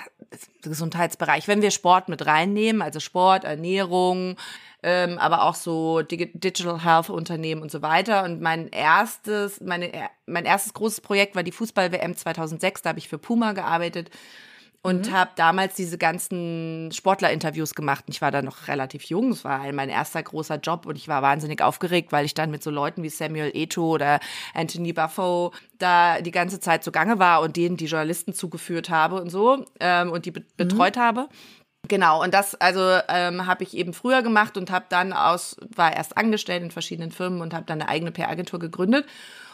Gesundheitsbereich, wenn wir Sport mit reinnehmen, also Sport, Ernährung, ähm, aber auch so Digi- Digital Health Unternehmen und so weiter. Und mein erstes, meine, mein erstes großes Projekt war die Fußball-WM 2006. Da habe ich für Puma gearbeitet und habe damals diese ganzen Sportlerinterviews gemacht. Ich war da noch relativ jung. Es war mein erster großer Job und ich war wahnsinnig aufgeregt, weil ich dann mit so Leuten wie Samuel Eto'o oder Anthony Buffo da die ganze Zeit zugange war und denen die Journalisten zugeführt habe und so ähm, und die be betreut habe. Genau, und das also ähm, habe ich eben früher gemacht und habe dann aus, war erst angestellt in verschiedenen Firmen und habe dann eine eigene PR-Agentur gegründet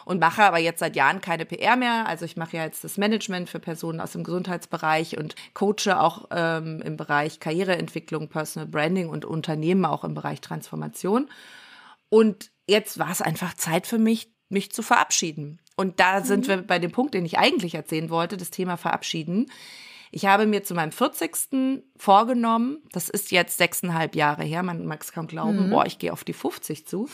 und mache aber jetzt seit Jahren keine PR mehr. Also ich mache ja jetzt das Management für Personen aus dem Gesundheitsbereich und coache auch ähm, im Bereich Karriereentwicklung, Personal Branding und Unternehmen auch im Bereich Transformation. Und jetzt war es einfach Zeit für mich, mich zu verabschieden. Und da sind wir bei dem Punkt, den ich eigentlich erzählen wollte, das Thema Verabschieden. Ich habe mir zu meinem 40. vorgenommen, das ist jetzt sechseinhalb Jahre her, man mag es kaum glauben, boah, ich gehe auf die 50 zu,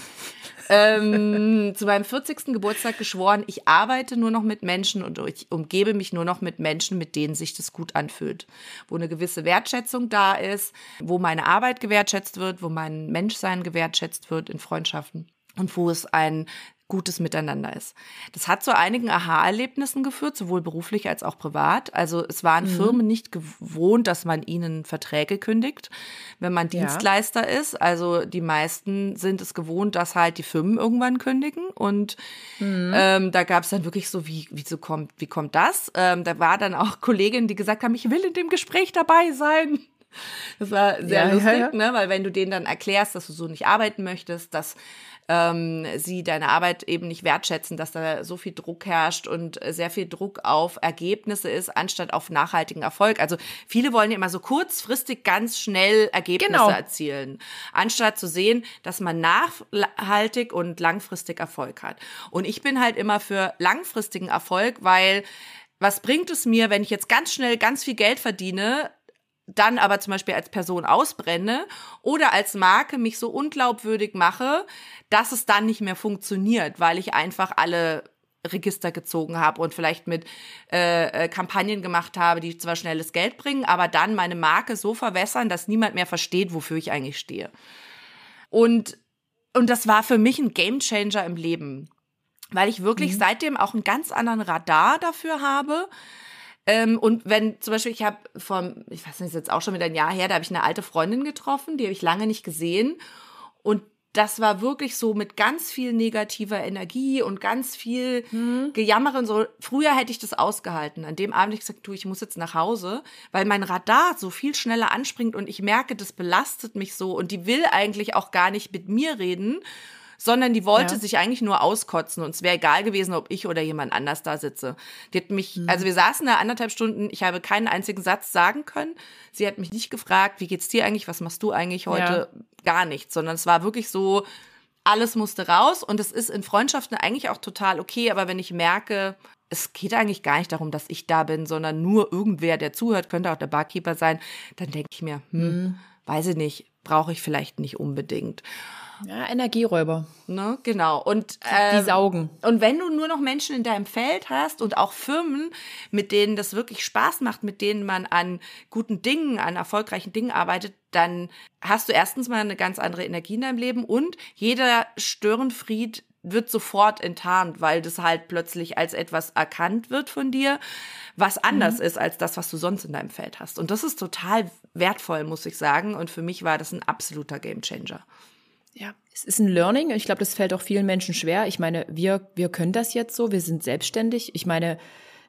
ähm, zu meinem 40. Geburtstag geschworen, ich arbeite nur noch mit Menschen und ich umgebe mich nur noch mit Menschen, mit denen sich das gut anfühlt, wo eine gewisse Wertschätzung da ist, wo meine Arbeit gewertschätzt wird, wo mein Menschsein gewertschätzt wird in Freundschaften und wo es ein gutes Miteinander ist. Das hat zu einigen Aha-Erlebnissen geführt, sowohl beruflich als auch privat. Also es waren mhm. Firmen nicht gewohnt, dass man ihnen Verträge kündigt, wenn man Dienstleister ja. ist. Also die meisten sind es gewohnt, dass halt die Firmen irgendwann kündigen. Und mhm. ähm, da gab es dann wirklich so, wie, wie, so kommt, wie kommt das? Ähm, da war dann auch Kolleginnen, die gesagt haben, ich will in dem Gespräch dabei sein. Das war sehr ja, lustig, ja, ja. Ne? weil wenn du denen dann erklärst, dass du so nicht arbeiten möchtest, dass ähm, sie deine Arbeit eben nicht wertschätzen, dass da so viel Druck herrscht und sehr viel Druck auf Ergebnisse ist, anstatt auf nachhaltigen Erfolg. Also viele wollen ja immer so kurzfristig ganz schnell Ergebnisse genau. erzielen, anstatt zu sehen, dass man nachhaltig und langfristig Erfolg hat. Und ich bin halt immer für langfristigen Erfolg, weil was bringt es mir, wenn ich jetzt ganz schnell ganz viel Geld verdiene, dann aber zum Beispiel als Person ausbrenne oder als Marke mich so unglaubwürdig mache, dass es dann nicht mehr funktioniert, weil ich einfach alle Register gezogen habe und vielleicht mit äh, äh, Kampagnen gemacht habe, die zwar schnelles Geld bringen, aber dann meine Marke so verwässern, dass niemand mehr versteht, wofür ich eigentlich stehe. Und, und das war für mich ein Gamechanger im Leben, weil ich wirklich mhm. seitdem auch einen ganz anderen Radar dafür habe, ähm, und wenn zum Beispiel, ich habe vor, ich weiß nicht, ist jetzt auch schon wieder ein Jahr her, da habe ich eine alte Freundin getroffen, die habe ich lange nicht gesehen. Und das war wirklich so mit ganz viel negativer Energie und ganz viel mhm. Gejammer und so. Früher hätte ich das ausgehalten. An dem Abend habe ich gesagt, du, ich muss jetzt nach Hause, weil mein Radar so viel schneller anspringt und ich merke, das belastet mich so und die will eigentlich auch gar nicht mit mir reden sondern die wollte ja. sich eigentlich nur auskotzen und es wäre egal gewesen, ob ich oder jemand anders da sitze. Die hat mich, mhm. also wir saßen da anderthalb Stunden, ich habe keinen einzigen Satz sagen können. Sie hat mich nicht gefragt, wie geht's dir eigentlich, was machst du eigentlich heute? Ja. Gar nichts, sondern es war wirklich so, alles musste raus und es ist in Freundschaften eigentlich auch total okay, aber wenn ich merke, es geht eigentlich gar nicht darum, dass ich da bin, sondern nur irgendwer, der zuhört, könnte auch der Barkeeper sein, dann denke ich mir, hm, mhm. weiß ich nicht, brauche ich vielleicht nicht unbedingt. Ja, Energieräuber. Ne, genau. Und ähm, die saugen. Und wenn du nur noch Menschen in deinem Feld hast und auch Firmen, mit denen das wirklich Spaß macht, mit denen man an guten Dingen, an erfolgreichen Dingen arbeitet, dann hast du erstens mal eine ganz andere Energie in deinem Leben und jeder Störenfried wird sofort enttarnt, weil das halt plötzlich als etwas erkannt wird von dir, was anders mhm. ist als das, was du sonst in deinem Feld hast. Und das ist total wertvoll, muss ich sagen. Und für mich war das ein absoluter Gamechanger. Ja, es ist ein Learning. Ich glaube, das fällt auch vielen Menschen schwer. Ich meine, wir, wir können das jetzt so, wir sind selbstständig. Ich meine,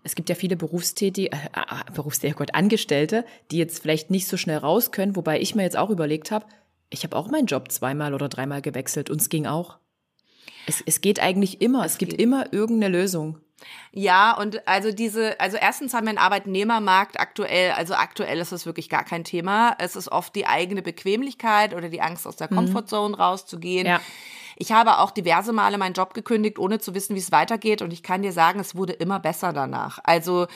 es gibt ja viele Berufstätige, äh, äh, Berufstätige, oh Gott, Angestellte, die jetzt vielleicht nicht so schnell raus können, wobei ich mir jetzt auch überlegt habe, ich habe auch meinen Job zweimal oder dreimal gewechselt und es ging auch. Es, es geht eigentlich immer, es, es gibt immer irgendeine Lösung. Ja, und also diese, also erstens haben wir einen Arbeitnehmermarkt aktuell, also aktuell ist es wirklich gar kein Thema. Es ist oft die eigene Bequemlichkeit oder die Angst aus der mhm. Comfortzone rauszugehen. Ja. Ich habe auch diverse Male meinen Job gekündigt, ohne zu wissen, wie es weitergeht. Und ich kann dir sagen, es wurde immer besser danach. Also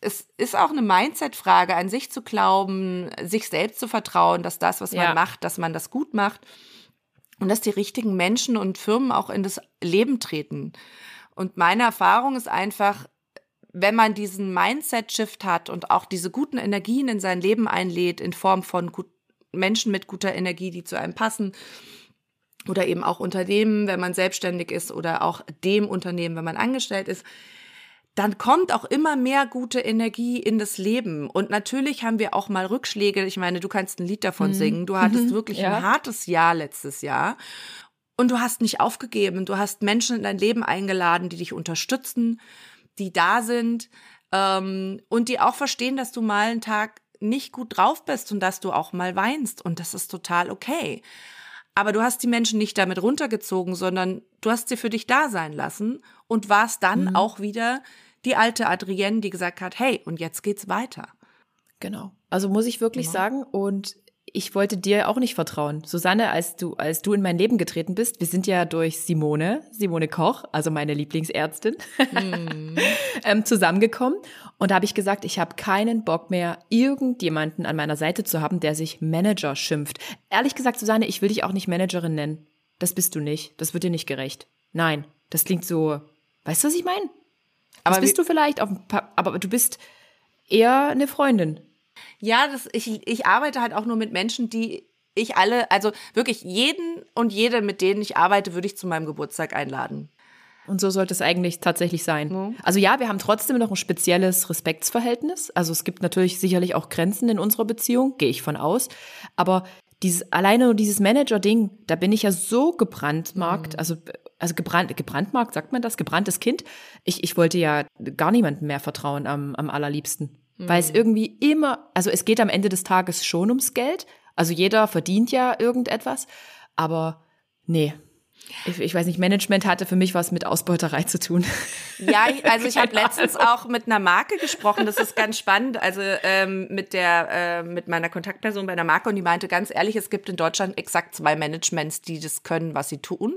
es ist auch eine Mindset-Frage, an sich zu glauben, sich selbst zu vertrauen, dass das, was man macht, dass man das gut macht und dass die richtigen Menschen und Firmen auch in das Leben treten. Und meine Erfahrung ist einfach, wenn man diesen Mindset-Shift hat und auch diese guten Energien in sein Leben einlädt, in Form von gut, Menschen mit guter Energie, die zu einem passen, oder eben auch Unternehmen, wenn man selbstständig ist, oder auch dem Unternehmen, wenn man angestellt ist, dann kommt auch immer mehr gute Energie in das Leben. Und natürlich haben wir auch mal Rückschläge. Ich meine, du kannst ein Lied davon mhm. singen. Du hattest mhm. wirklich ja. ein hartes Jahr letztes Jahr. Und du hast nicht aufgegeben. Du hast Menschen in dein Leben eingeladen, die dich unterstützen, die da sind ähm, und die auch verstehen, dass du mal einen Tag nicht gut drauf bist und dass du auch mal weinst. Und das ist total okay. Aber du hast die Menschen nicht damit runtergezogen, sondern du hast sie für dich da sein lassen und warst dann mhm. auch wieder die alte Adrienne, die gesagt hat, hey, und jetzt geht's weiter. Genau. Also muss ich wirklich genau. sagen, und ich wollte dir auch nicht vertrauen. Susanne, als du, als du in mein Leben getreten bist, wir sind ja durch Simone, Simone Koch, also meine Lieblingsärztin, mm. ähm, zusammengekommen. Und da habe ich gesagt, ich habe keinen Bock mehr, irgendjemanden an meiner Seite zu haben, der sich Manager schimpft. Ehrlich gesagt, Susanne, ich will dich auch nicht Managerin nennen. Das bist du nicht. Das wird dir nicht gerecht. Nein, das klingt so. Weißt du, was ich meine? Aber bist du vielleicht auf aber du bist eher eine Freundin. Ja, das, ich, ich arbeite halt auch nur mit Menschen, die ich alle, also wirklich jeden und jede, mit denen ich arbeite, würde ich zu meinem Geburtstag einladen. Und so sollte es eigentlich tatsächlich sein. Ja. Also ja, wir haben trotzdem noch ein spezielles Respektsverhältnis. Also es gibt natürlich sicherlich auch Grenzen in unserer Beziehung, gehe ich von aus. Aber dieses, alleine nur dieses Manager-Ding, da bin ich ja so gebrandmarkt, mhm. also, also gebrannt, gebrandmarkt, sagt man das? Gebranntes Kind. Ich, ich wollte ja gar niemandem mehr vertrauen am, am allerliebsten. Mhm. Weil es irgendwie immer, also es geht am Ende des Tages schon ums Geld. Also jeder verdient ja irgendetwas. Aber nee, ich, ich, weiß nicht, Management hatte für mich was mit Ausbeuterei zu tun. Ja, also ich habe letztens auch mit einer Marke gesprochen, das ist ganz spannend, also ähm, mit der äh, mit meiner Kontaktperson bei einer Marke und die meinte ganz ehrlich, es gibt in Deutschland exakt zwei Managements, die das können, was sie tun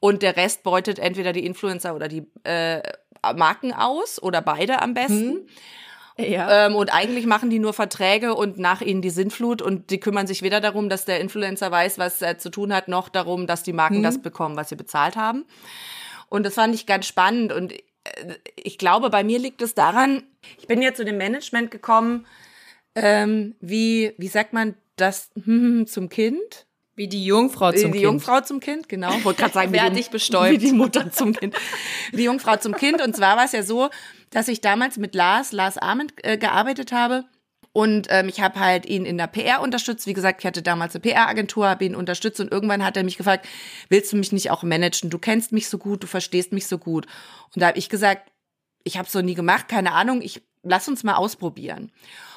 und der Rest beutet entweder die Influencer oder die äh, Marken aus oder beide am besten. Hm. Ja. Ähm, und eigentlich machen die nur Verträge und nach ihnen die Sinnflut und die kümmern sich weder darum, dass der Influencer weiß, was er zu tun hat, noch darum, dass die Marken hm. das bekommen, was sie bezahlt haben. Und das fand ich ganz spannend und äh, ich glaube, bei mir liegt es daran, ich bin ja zu dem Management gekommen, ähm, wie, wie sagt man das zum Kind? Wie die Jungfrau zum die Kind. Die Jungfrau zum Kind, genau. Wollte gerade sagen, wie, die, bestäubt. wie die Mutter zum Kind. Die Jungfrau zum Kind. Und zwar war es ja so, dass ich damals mit Lars, Lars Arment, äh, gearbeitet habe. Und ähm, ich habe halt ihn in der PR unterstützt. Wie gesagt, ich hatte damals eine PR-Agentur, habe ihn unterstützt und irgendwann hat er mich gefragt, willst du mich nicht auch managen? Du kennst mich so gut, du verstehst mich so gut. Und da habe ich gesagt, ich habe so nie gemacht, keine Ahnung, ich lass uns mal ausprobieren.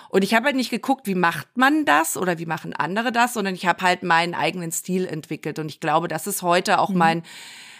Und ich habe halt nicht geguckt, wie macht man das oder wie machen andere das, sondern ich habe halt meinen eigenen Stil entwickelt. Und ich glaube, das ist heute auch mhm. mein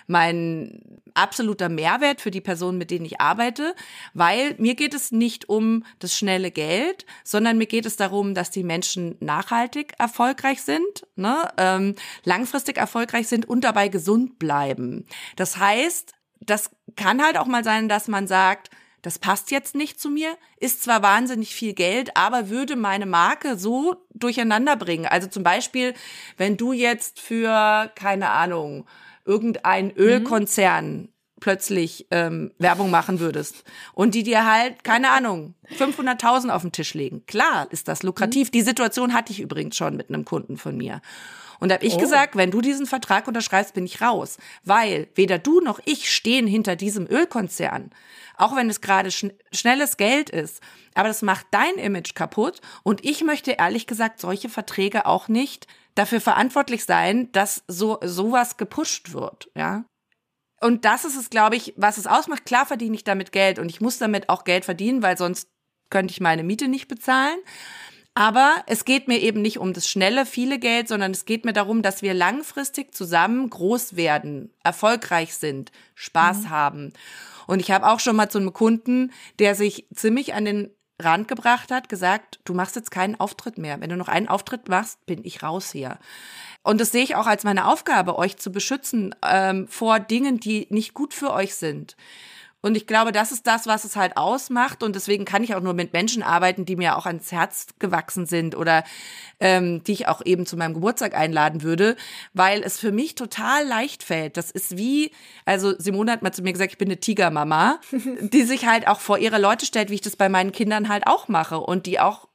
mein absoluter Mehrwert für die Personen, mit denen ich arbeite, weil mir geht es nicht um das schnelle Geld, sondern mir geht es darum, dass die Menschen nachhaltig erfolgreich sind, ne, ähm, langfristig erfolgreich sind und dabei gesund bleiben. Das heißt, das kann halt auch mal sein, dass man sagt, das passt jetzt nicht zu mir, ist zwar wahnsinnig viel Geld, aber würde meine Marke so durcheinander bringen. Also zum Beispiel, wenn du jetzt für, keine Ahnung, irgendein Ölkonzern mhm. plötzlich ähm, Werbung machen würdest und die dir halt, keine Ahnung, 500.000 auf den Tisch legen. Klar ist das lukrativ. Mhm. Die Situation hatte ich übrigens schon mit einem Kunden von mir. Und da habe ich oh. gesagt, wenn du diesen Vertrag unterschreibst, bin ich raus. Weil weder du noch ich stehen hinter diesem Ölkonzern. Auch wenn es gerade schn schnelles Geld ist. Aber das macht dein Image kaputt. Und ich möchte ehrlich gesagt solche Verträge auch nicht dafür verantwortlich sein, dass so sowas gepusht wird, ja. Und das ist es, glaube ich, was es ausmacht. Klar verdiene ich damit Geld und ich muss damit auch Geld verdienen, weil sonst könnte ich meine Miete nicht bezahlen. Aber es geht mir eben nicht um das schnelle, viele Geld, sondern es geht mir darum, dass wir langfristig zusammen groß werden, erfolgreich sind, Spaß mhm. haben. Und ich habe auch schon mal zu einem Kunden, der sich ziemlich an den Rand gebracht hat, gesagt, du machst jetzt keinen Auftritt mehr. Wenn du noch einen Auftritt machst, bin ich raus hier. Und das sehe ich auch als meine Aufgabe, euch zu beschützen ähm, vor Dingen, die nicht gut für euch sind. Und ich glaube, das ist das, was es halt ausmacht. Und deswegen kann ich auch nur mit Menschen arbeiten, die mir auch ans Herz gewachsen sind oder ähm, die ich auch eben zu meinem Geburtstag einladen würde, weil es für mich total leicht fällt. Das ist wie, also Simone hat mal zu mir gesagt, ich bin eine Tigermama, die sich halt auch vor ihre Leute stellt, wie ich das bei meinen Kindern halt auch mache und die auch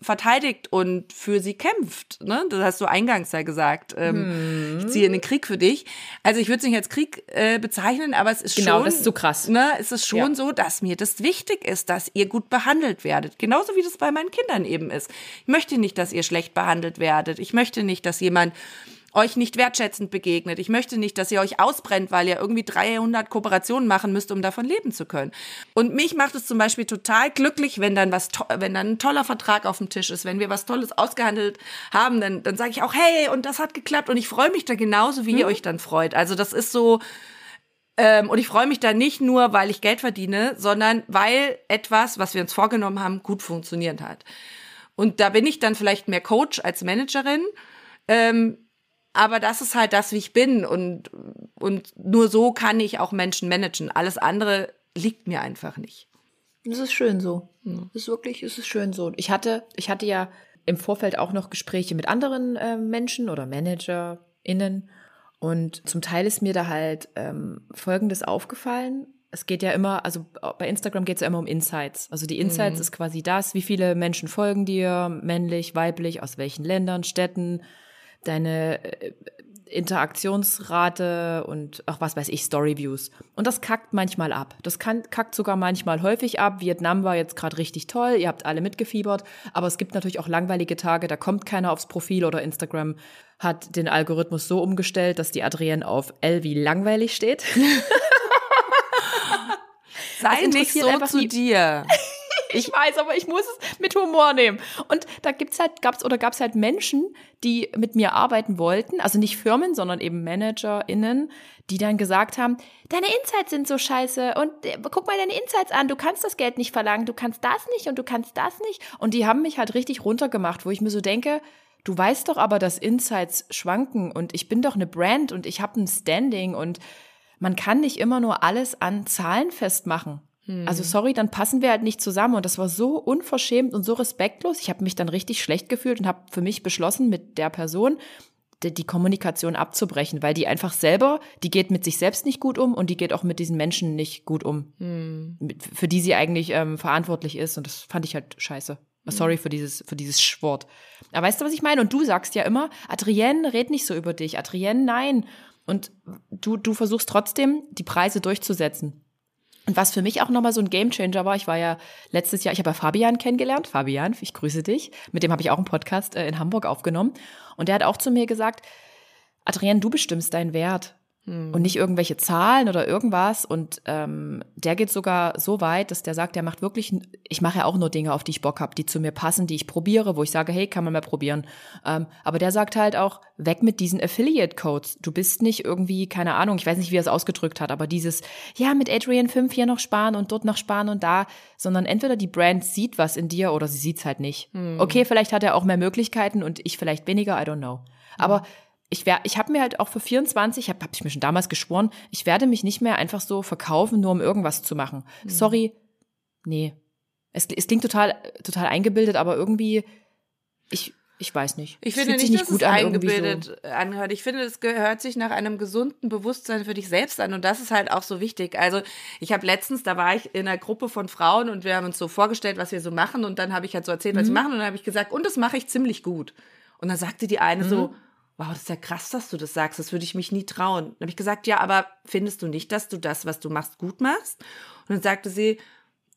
verteidigt und für sie kämpft. Ne? Das hast du eingangs ja gesagt. Ähm, hm. Ich ziehe in den Krieg für dich. Also ich würde es nicht als Krieg äh, bezeichnen, aber es ist genau, schon. das ist so krass. Ne, es ist schon ja. so, dass mir das wichtig ist, dass ihr gut behandelt werdet. Genauso wie das bei meinen Kindern eben ist. Ich möchte nicht, dass ihr schlecht behandelt werdet. Ich möchte nicht, dass jemand euch nicht wertschätzend begegnet. Ich möchte nicht, dass ihr euch ausbrennt, weil ihr irgendwie 300 Kooperationen machen müsst, um davon leben zu können. Und mich macht es zum Beispiel total glücklich, wenn dann was, wenn dann ein toller Vertrag auf dem Tisch ist, wenn wir was Tolles ausgehandelt haben, dann, dann sage ich auch, hey, und das hat geklappt und ich freue mich da genauso, wie mhm. ihr euch dann freut. Also das ist so, ähm, und ich freue mich da nicht nur, weil ich Geld verdiene, sondern weil etwas, was wir uns vorgenommen haben, gut funktioniert hat. Und da bin ich dann vielleicht mehr Coach als Managerin. Ähm, aber das ist halt das, wie ich bin und, und nur so kann ich auch Menschen managen. Alles andere liegt mir einfach nicht. Das ist schön so. Ja. Das ist wirklich, es ist schön so. Ich hatte, ich hatte ja im Vorfeld auch noch Gespräche mit anderen äh, Menschen oder ManagerInnen und zum Teil ist mir da halt ähm, Folgendes aufgefallen. Es geht ja immer, also bei Instagram geht es ja immer um Insights. Also die Insights mhm. ist quasi das, wie viele Menschen folgen dir, männlich, weiblich, aus welchen Ländern, Städten, deine, äh, Interaktionsrate und ach was weiß ich, Storyviews. Und das kackt manchmal ab. Das kann, kackt sogar manchmal häufig ab. Vietnam war jetzt gerade richtig toll, ihr habt alle mitgefiebert, aber es gibt natürlich auch langweilige Tage, da kommt keiner aufs Profil oder Instagram hat den Algorithmus so umgestellt, dass die Adrienne auf L wie langweilig steht. Sei nicht so zu dir. Ich weiß, aber ich muss es mit Humor nehmen. Und da gibt's halt, gab's oder gab's halt Menschen, die mit mir arbeiten wollten, also nicht Firmen, sondern eben ManagerInnen, die dann gesagt haben, deine Insights sind so scheiße und äh, guck mal deine Insights an, du kannst das Geld nicht verlangen, du kannst das nicht und du kannst das nicht. Und die haben mich halt richtig runtergemacht, wo ich mir so denke, du weißt doch aber, dass Insights schwanken und ich bin doch eine Brand und ich habe ein Standing und man kann nicht immer nur alles an Zahlen festmachen. Also sorry, dann passen wir halt nicht zusammen und das war so unverschämt und so respektlos. Ich habe mich dann richtig schlecht gefühlt und habe für mich beschlossen, mit der Person die, die, Kommunikation abzubrechen, weil die einfach selber, die geht mit sich selbst nicht gut um und die geht auch mit diesen Menschen nicht gut um, hm. mit, für die sie eigentlich ähm, verantwortlich ist und das fand ich halt scheiße. Sorry für dieses, für dieses Schwort. Aber weißt du, was ich meine? Und du sagst ja immer, Adrienne, red nicht so über dich. Adrienne, nein. Und du, du versuchst trotzdem, die Preise durchzusetzen. Und was für mich auch nochmal so ein Gamechanger war, ich war ja letztes Jahr, ich habe ja Fabian kennengelernt. Fabian, ich grüße dich. Mit dem habe ich auch einen Podcast äh, in Hamburg aufgenommen. Und der hat auch zu mir gesagt, Adrienne, du bestimmst deinen Wert hm. und nicht irgendwelche Zahlen oder irgendwas. Und ähm, der geht sogar so weit, dass der sagt, der macht wirklich, ich mache ja auch nur Dinge, auf die ich Bock habe, die zu mir passen, die ich probiere, wo ich sage, hey, kann man mal probieren. Ähm, aber der sagt halt auch, weg mit diesen Affiliate-Codes. Du bist nicht irgendwie, keine Ahnung, ich weiß nicht, wie er es ausgedrückt hat, aber dieses, ja, mit Adrian 5 hier noch sparen und dort noch sparen und da, sondern entweder die Brand sieht was in dir oder sie sieht's halt nicht. Hm. Okay, vielleicht hat er auch mehr Möglichkeiten und ich vielleicht weniger, I don't know. Aber hm ich wär, ich habe mir halt auch für 24, habe hab ich mir schon damals geschworen, ich werde mich nicht mehr einfach so verkaufen, nur um irgendwas zu machen. Mhm. Sorry, nee. Es, es klingt total, total eingebildet, aber irgendwie, ich, ich weiß nicht. Ich finde nicht, nicht dass gut es an, eingebildet so. anhört. Ich finde, es gehört sich nach einem gesunden Bewusstsein für dich selbst an und das ist halt auch so wichtig. Also ich habe letztens, da war ich in einer Gruppe von Frauen und wir haben uns so vorgestellt, was wir so machen und dann habe ich halt so erzählt, was mhm. wir machen und dann habe ich gesagt, und das mache ich ziemlich gut. Und dann sagte die eine mhm. so, wow, das ist ja krass, dass du das sagst, das würde ich mich nie trauen. Dann habe ich gesagt, ja, aber findest du nicht, dass du das, was du machst, gut machst? Und dann sagte sie,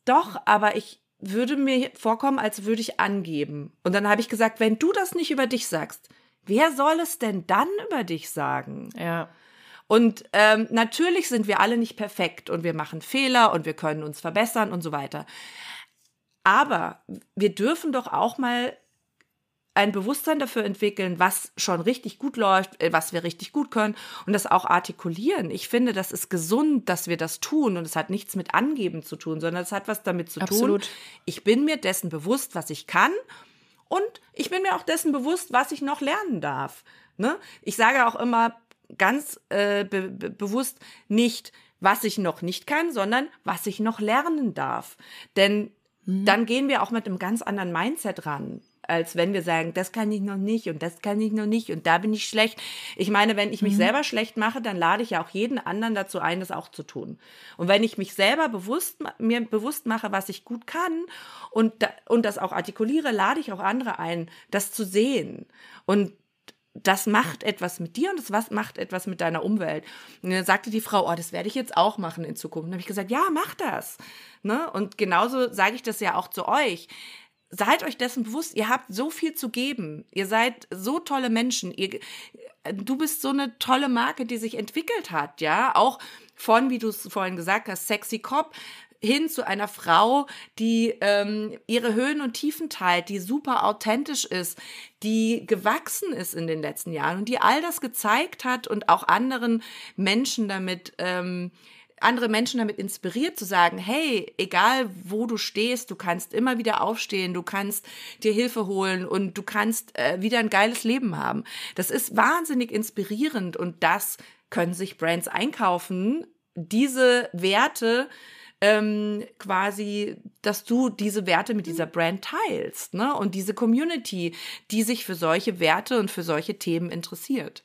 doch, aber ich würde mir vorkommen, als würde ich angeben. Und dann habe ich gesagt, wenn du das nicht über dich sagst, wer soll es denn dann über dich sagen? Ja. Und ähm, natürlich sind wir alle nicht perfekt und wir machen Fehler und wir können uns verbessern und so weiter. Aber wir dürfen doch auch mal ein Bewusstsein dafür entwickeln, was schon richtig gut läuft, äh, was wir richtig gut können und das auch artikulieren. Ich finde, das ist gesund, dass wir das tun und es hat nichts mit Angeben zu tun, sondern es hat was damit zu Absolut. tun. Ich bin mir dessen bewusst, was ich kann und ich bin mir auch dessen bewusst, was ich noch lernen darf. Ne? Ich sage auch immer ganz äh, be be bewusst nicht, was ich noch nicht kann, sondern was ich noch lernen darf. Denn mhm. dann gehen wir auch mit einem ganz anderen Mindset ran als wenn wir sagen, das kann ich noch nicht und das kann ich noch nicht und da bin ich schlecht. Ich meine, wenn ich mich mhm. selber schlecht mache, dann lade ich ja auch jeden anderen dazu ein, das auch zu tun. Und wenn ich mich selber bewusst, mir bewusst mache, was ich gut kann und, und das auch artikuliere, lade ich auch andere ein, das zu sehen. Und das macht etwas mit dir und das was macht etwas mit deiner Umwelt. Und dann sagte die Frau, oh, das werde ich jetzt auch machen in Zukunft. Und dann habe ich gesagt, ja, mach das. Ne? Und genauso sage ich das ja auch zu euch seid euch dessen bewusst, ihr habt so viel zu geben. Ihr seid so tolle Menschen. Ihr, du bist so eine tolle Marke, die sich entwickelt hat, ja. Auch von, wie du es vorhin gesagt hast, Sexy Cop hin zu einer Frau, die ähm, ihre Höhen und Tiefen teilt, die super authentisch ist, die gewachsen ist in den letzten Jahren und die all das gezeigt hat und auch anderen Menschen damit ähm, andere Menschen damit inspiriert zu sagen, hey, egal wo du stehst, du kannst immer wieder aufstehen, du kannst dir Hilfe holen und du kannst äh, wieder ein geiles Leben haben. Das ist wahnsinnig inspirierend und das können sich Brands einkaufen, diese Werte ähm, quasi, dass du diese Werte mit dieser Brand teilst, ne? Und diese Community, die sich für solche Werte und für solche Themen interessiert.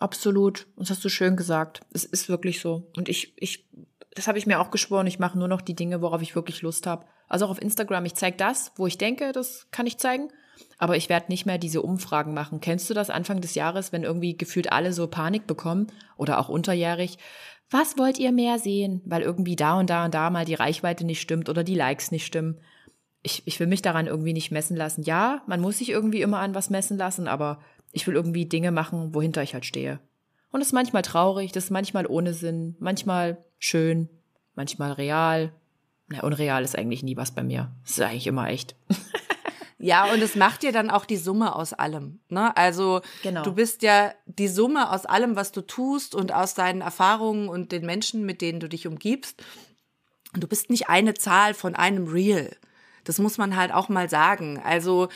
Absolut. Das hast du schön gesagt. Es ist wirklich so. Und ich, ich, das habe ich mir auch geschworen. Ich mache nur noch die Dinge, worauf ich wirklich Lust habe. Also auch auf Instagram. Ich zeige das, wo ich denke, das kann ich zeigen. Aber ich werde nicht mehr diese Umfragen machen. Kennst du das Anfang des Jahres, wenn irgendwie gefühlt alle so Panik bekommen oder auch unterjährig? Was wollt ihr mehr sehen? Weil irgendwie da und da und da mal die Reichweite nicht stimmt oder die Likes nicht stimmen. Ich, ich will mich daran irgendwie nicht messen lassen. Ja, man muss sich irgendwie immer an was messen lassen, aber ich will irgendwie Dinge machen, wohinter ich halt stehe. Und das ist manchmal traurig, das ist manchmal ohne Sinn, manchmal schön, manchmal real. Na, unreal ist eigentlich nie was bei mir. Das ist eigentlich immer echt. Ja, und es macht dir dann auch die Summe aus allem. Ne? Also genau. du bist ja die Summe aus allem, was du tust und aus deinen Erfahrungen und den Menschen, mit denen du dich umgibst. Und du bist nicht eine Zahl von einem Real. Das muss man halt auch mal sagen. Also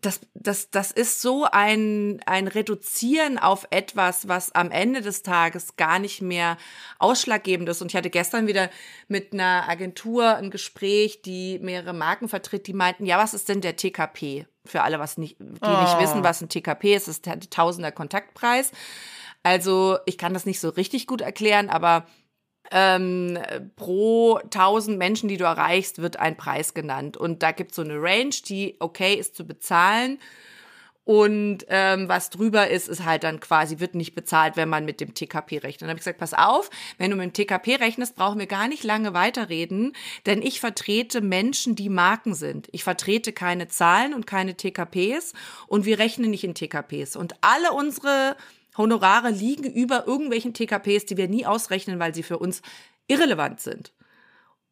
das, das, das ist so ein, ein Reduzieren auf etwas, was am Ende des Tages gar nicht mehr ausschlaggebend ist. Und ich hatte gestern wieder mit einer Agentur ein Gespräch, die mehrere Marken vertritt, die meinten, ja, was ist denn der TKP? Für alle, was nicht, die oh. nicht wissen, was ein TKP ist, ist der Tausender Kontaktpreis. Also ich kann das nicht so richtig gut erklären, aber ähm, pro 1000 Menschen, die du erreichst, wird ein Preis genannt. Und da gibt es so eine Range, die okay ist zu bezahlen. Und ähm, was drüber ist, ist halt dann quasi, wird nicht bezahlt, wenn man mit dem TKP rechnet. Dann habe ich gesagt, pass auf, wenn du mit dem TKP rechnest, brauchen wir gar nicht lange weiterreden, denn ich vertrete Menschen, die Marken sind. Ich vertrete keine Zahlen und keine TKPs und wir rechnen nicht in TKPs. Und alle unsere Honorare liegen über irgendwelchen TKPs, die wir nie ausrechnen, weil sie für uns irrelevant sind.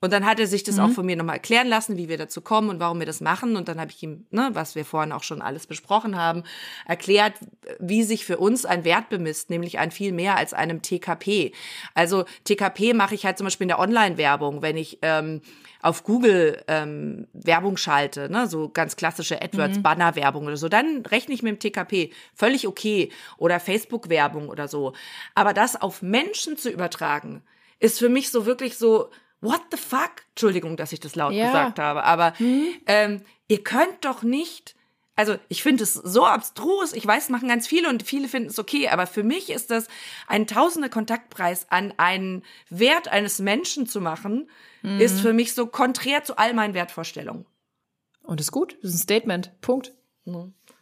Und dann hat er sich das mhm. auch von mir nochmal erklären lassen, wie wir dazu kommen und warum wir das machen. Und dann habe ich ihm, ne, was wir vorhin auch schon alles besprochen haben, erklärt, wie sich für uns ein Wert bemisst, nämlich ein viel mehr als einem TKP. Also TKP mache ich halt zum Beispiel in der Online-Werbung, wenn ich ähm, auf Google ähm, Werbung schalte, ne, so ganz klassische AdWords, mhm. Oder so, dann rechne ich mit dem TKP. Völlig okay. Oder Facebook-Werbung oder so. Aber das auf Menschen zu übertragen, ist für mich so wirklich so, what the fuck? Entschuldigung, dass ich das laut ja. gesagt habe, aber mhm. ähm, ihr könnt doch nicht also ich finde es so abstrus. Ich weiß, machen ganz viele und viele finden es okay, aber für mich ist das ein Tausender Kontaktpreis an einen Wert eines Menschen zu machen, mhm. ist für mich so konträr zu all meinen Wertvorstellungen. Und ist gut, das ist ein Statement. Punkt.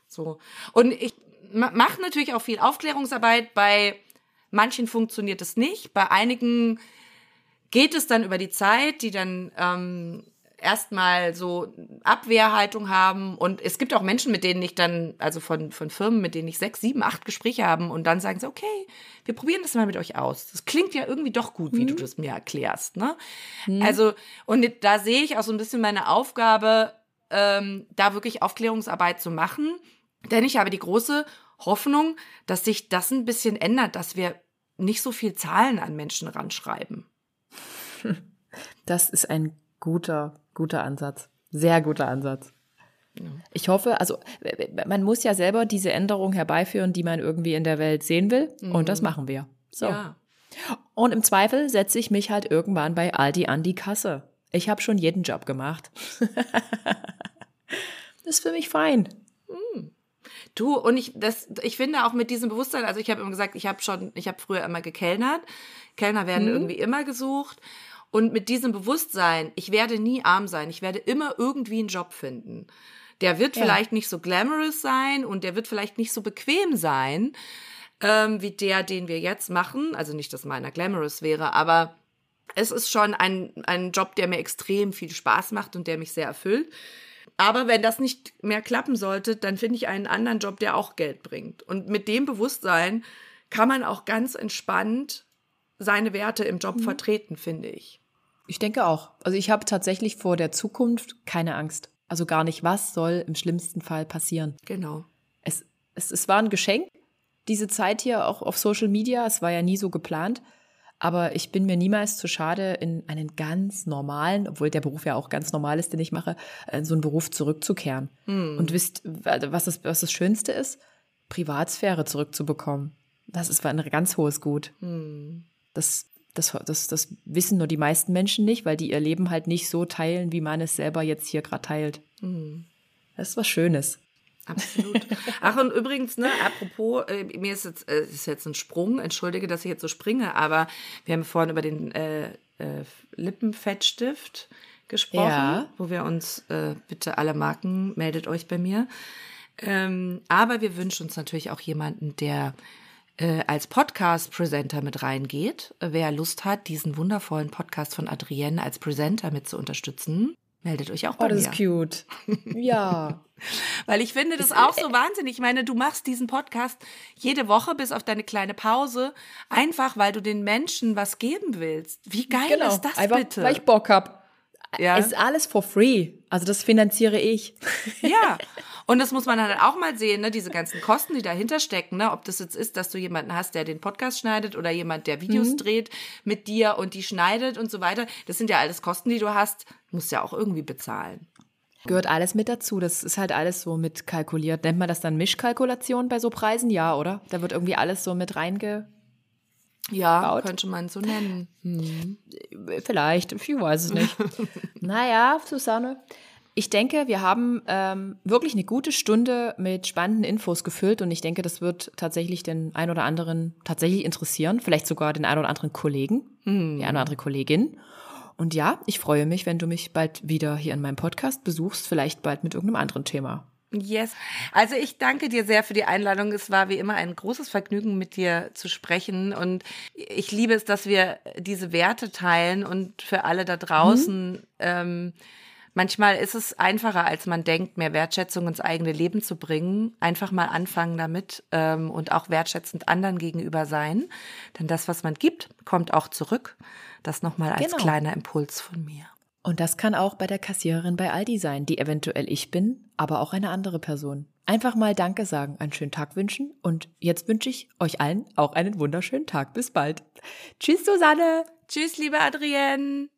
So. Und ich mache natürlich auch viel Aufklärungsarbeit. Bei manchen funktioniert es nicht. Bei einigen geht es dann über die Zeit, die dann ähm, erstmal so Abwehrhaltung haben. Und es gibt auch Menschen, mit denen ich dann, also von, von Firmen, mit denen ich sechs, sieben, acht Gespräche haben und dann sagen sie, okay, wir probieren das mal mit euch aus. Das klingt ja irgendwie doch gut, wie mhm. du das mir erklärst. Ne? Mhm. Also, und da sehe ich auch so ein bisschen meine Aufgabe, ähm, da wirklich Aufklärungsarbeit zu machen. Denn ich habe die große Hoffnung, dass sich das ein bisschen ändert, dass wir nicht so viel Zahlen an Menschen ranschreiben. Das ist ein guter Guter Ansatz. Sehr guter Ansatz. Ich hoffe, also man muss ja selber diese Änderung herbeiführen, die man irgendwie in der Welt sehen will. Mhm. Und das mhm. machen wir. So. Ja. Und im Zweifel setze ich mich halt irgendwann bei Aldi an die Kasse. Ich habe schon jeden Job gemacht. das ist für mich fein. Mhm. Du, und ich, das, ich finde auch mit diesem Bewusstsein, also ich habe immer gesagt, ich habe schon, ich habe früher immer gekellnert. Kellner werden mhm. irgendwie immer gesucht. Und mit diesem Bewusstsein, ich werde nie arm sein, ich werde immer irgendwie einen Job finden. Der wird ja. vielleicht nicht so glamorous sein und der wird vielleicht nicht so bequem sein, ähm, wie der, den wir jetzt machen. Also nicht, dass meiner glamorous wäre, aber es ist schon ein, ein Job, der mir extrem viel Spaß macht und der mich sehr erfüllt. Aber wenn das nicht mehr klappen sollte, dann finde ich einen anderen Job, der auch Geld bringt. Und mit dem Bewusstsein kann man auch ganz entspannt seine Werte im Job mhm. vertreten, finde ich. Ich denke auch. Also ich habe tatsächlich vor der Zukunft keine Angst. Also gar nicht, was soll im schlimmsten Fall passieren. Genau. Es, es, es war ein Geschenk, diese Zeit hier auch auf Social Media. Es war ja nie so geplant. Aber ich bin mir niemals zu schade, in einen ganz normalen, obwohl der Beruf ja auch ganz normal ist, den ich mache, in so einen Beruf zurückzukehren. Hm. Und wisst, was das, was das Schönste ist? Privatsphäre zurückzubekommen. Das ist ein ganz hohes Gut. Hm. Das das, das, das wissen nur die meisten Menschen nicht, weil die ihr Leben halt nicht so teilen, wie man es selber jetzt hier gerade teilt. Mhm. Das ist was Schönes. Absolut. Ach, und übrigens, ne, apropos, äh, mir ist jetzt, äh, ist jetzt ein Sprung, entschuldige, dass ich jetzt so springe, aber wir haben vorhin über den äh, äh, Lippenfettstift gesprochen, Ja. wo wir uns, äh, bitte alle Marken, meldet euch bei mir. Ähm, aber wir wünschen uns natürlich auch jemanden, der äh, als Podcast-Presenter mit reingeht. Wer Lust hat, diesen wundervollen Podcast von Adrienne als Presenter mit zu unterstützen, meldet euch auch bei Oh, das mir. ist cute. Ja. Weil ich finde das auch so wahnsinnig. Ich meine, du machst diesen Podcast jede Woche bis auf deine kleine Pause, einfach weil du den Menschen was geben willst. Wie geil genau. ist das Einfach, bitte? weil ich Bock hab. Ja. Es ist alles for free. Also das finanziere ich. Ja. Und das muss man dann auch mal sehen, ne? diese ganzen Kosten, die dahinter stecken, ne? ob das jetzt ist, dass du jemanden hast, der den Podcast schneidet oder jemand, der Videos Mhm. dreht mit dir und die schneidet und so weiter. Das sind ja alles Kosten, die du hast, musst ja auch irgendwie bezahlen. Gehört alles mit dazu. Das ist halt alles so mit kalkuliert. Nennt man das dann Mischkalkulation bei so Preisen? Ja, oder? Da wird irgendwie alles so mit reinge... Ja, Baut. könnte man so nennen. Hm. Vielleicht, ich weiß es nicht. naja, Susanne. Ich denke, wir haben ähm, wirklich eine gute Stunde mit spannenden Infos gefüllt und ich denke, das wird tatsächlich den ein oder anderen tatsächlich interessieren, vielleicht sogar den ein oder anderen Kollegen, die eine oder andere Kollegin. Und ja, ich freue mich, wenn du mich bald wieder hier in meinem Podcast besuchst, vielleicht bald mit irgendeinem anderen Thema. Yes. Also ich danke dir sehr für die Einladung. Es war wie immer ein großes Vergnügen, mit dir zu sprechen. Und ich liebe es, dass wir diese Werte teilen und für alle da draußen. Ähm, manchmal ist es einfacher, als man denkt, mehr Wertschätzung ins eigene Leben zu bringen. Einfach mal anfangen damit ähm, und auch wertschätzend anderen gegenüber sein. Denn das, was man gibt, kommt auch zurück. Das nochmal als Genau. kleiner Impuls von mir. Und das kann auch bei der Kassiererin bei Aldi sein, die eventuell ich bin, aber auch eine andere Person. Einfach mal Danke sagen, einen schönen Tag wünschen und jetzt wünsche ich euch allen auch einen wunderschönen Tag. Bis bald. Tschüss, Susanne. Tschüss, liebe Adrienne.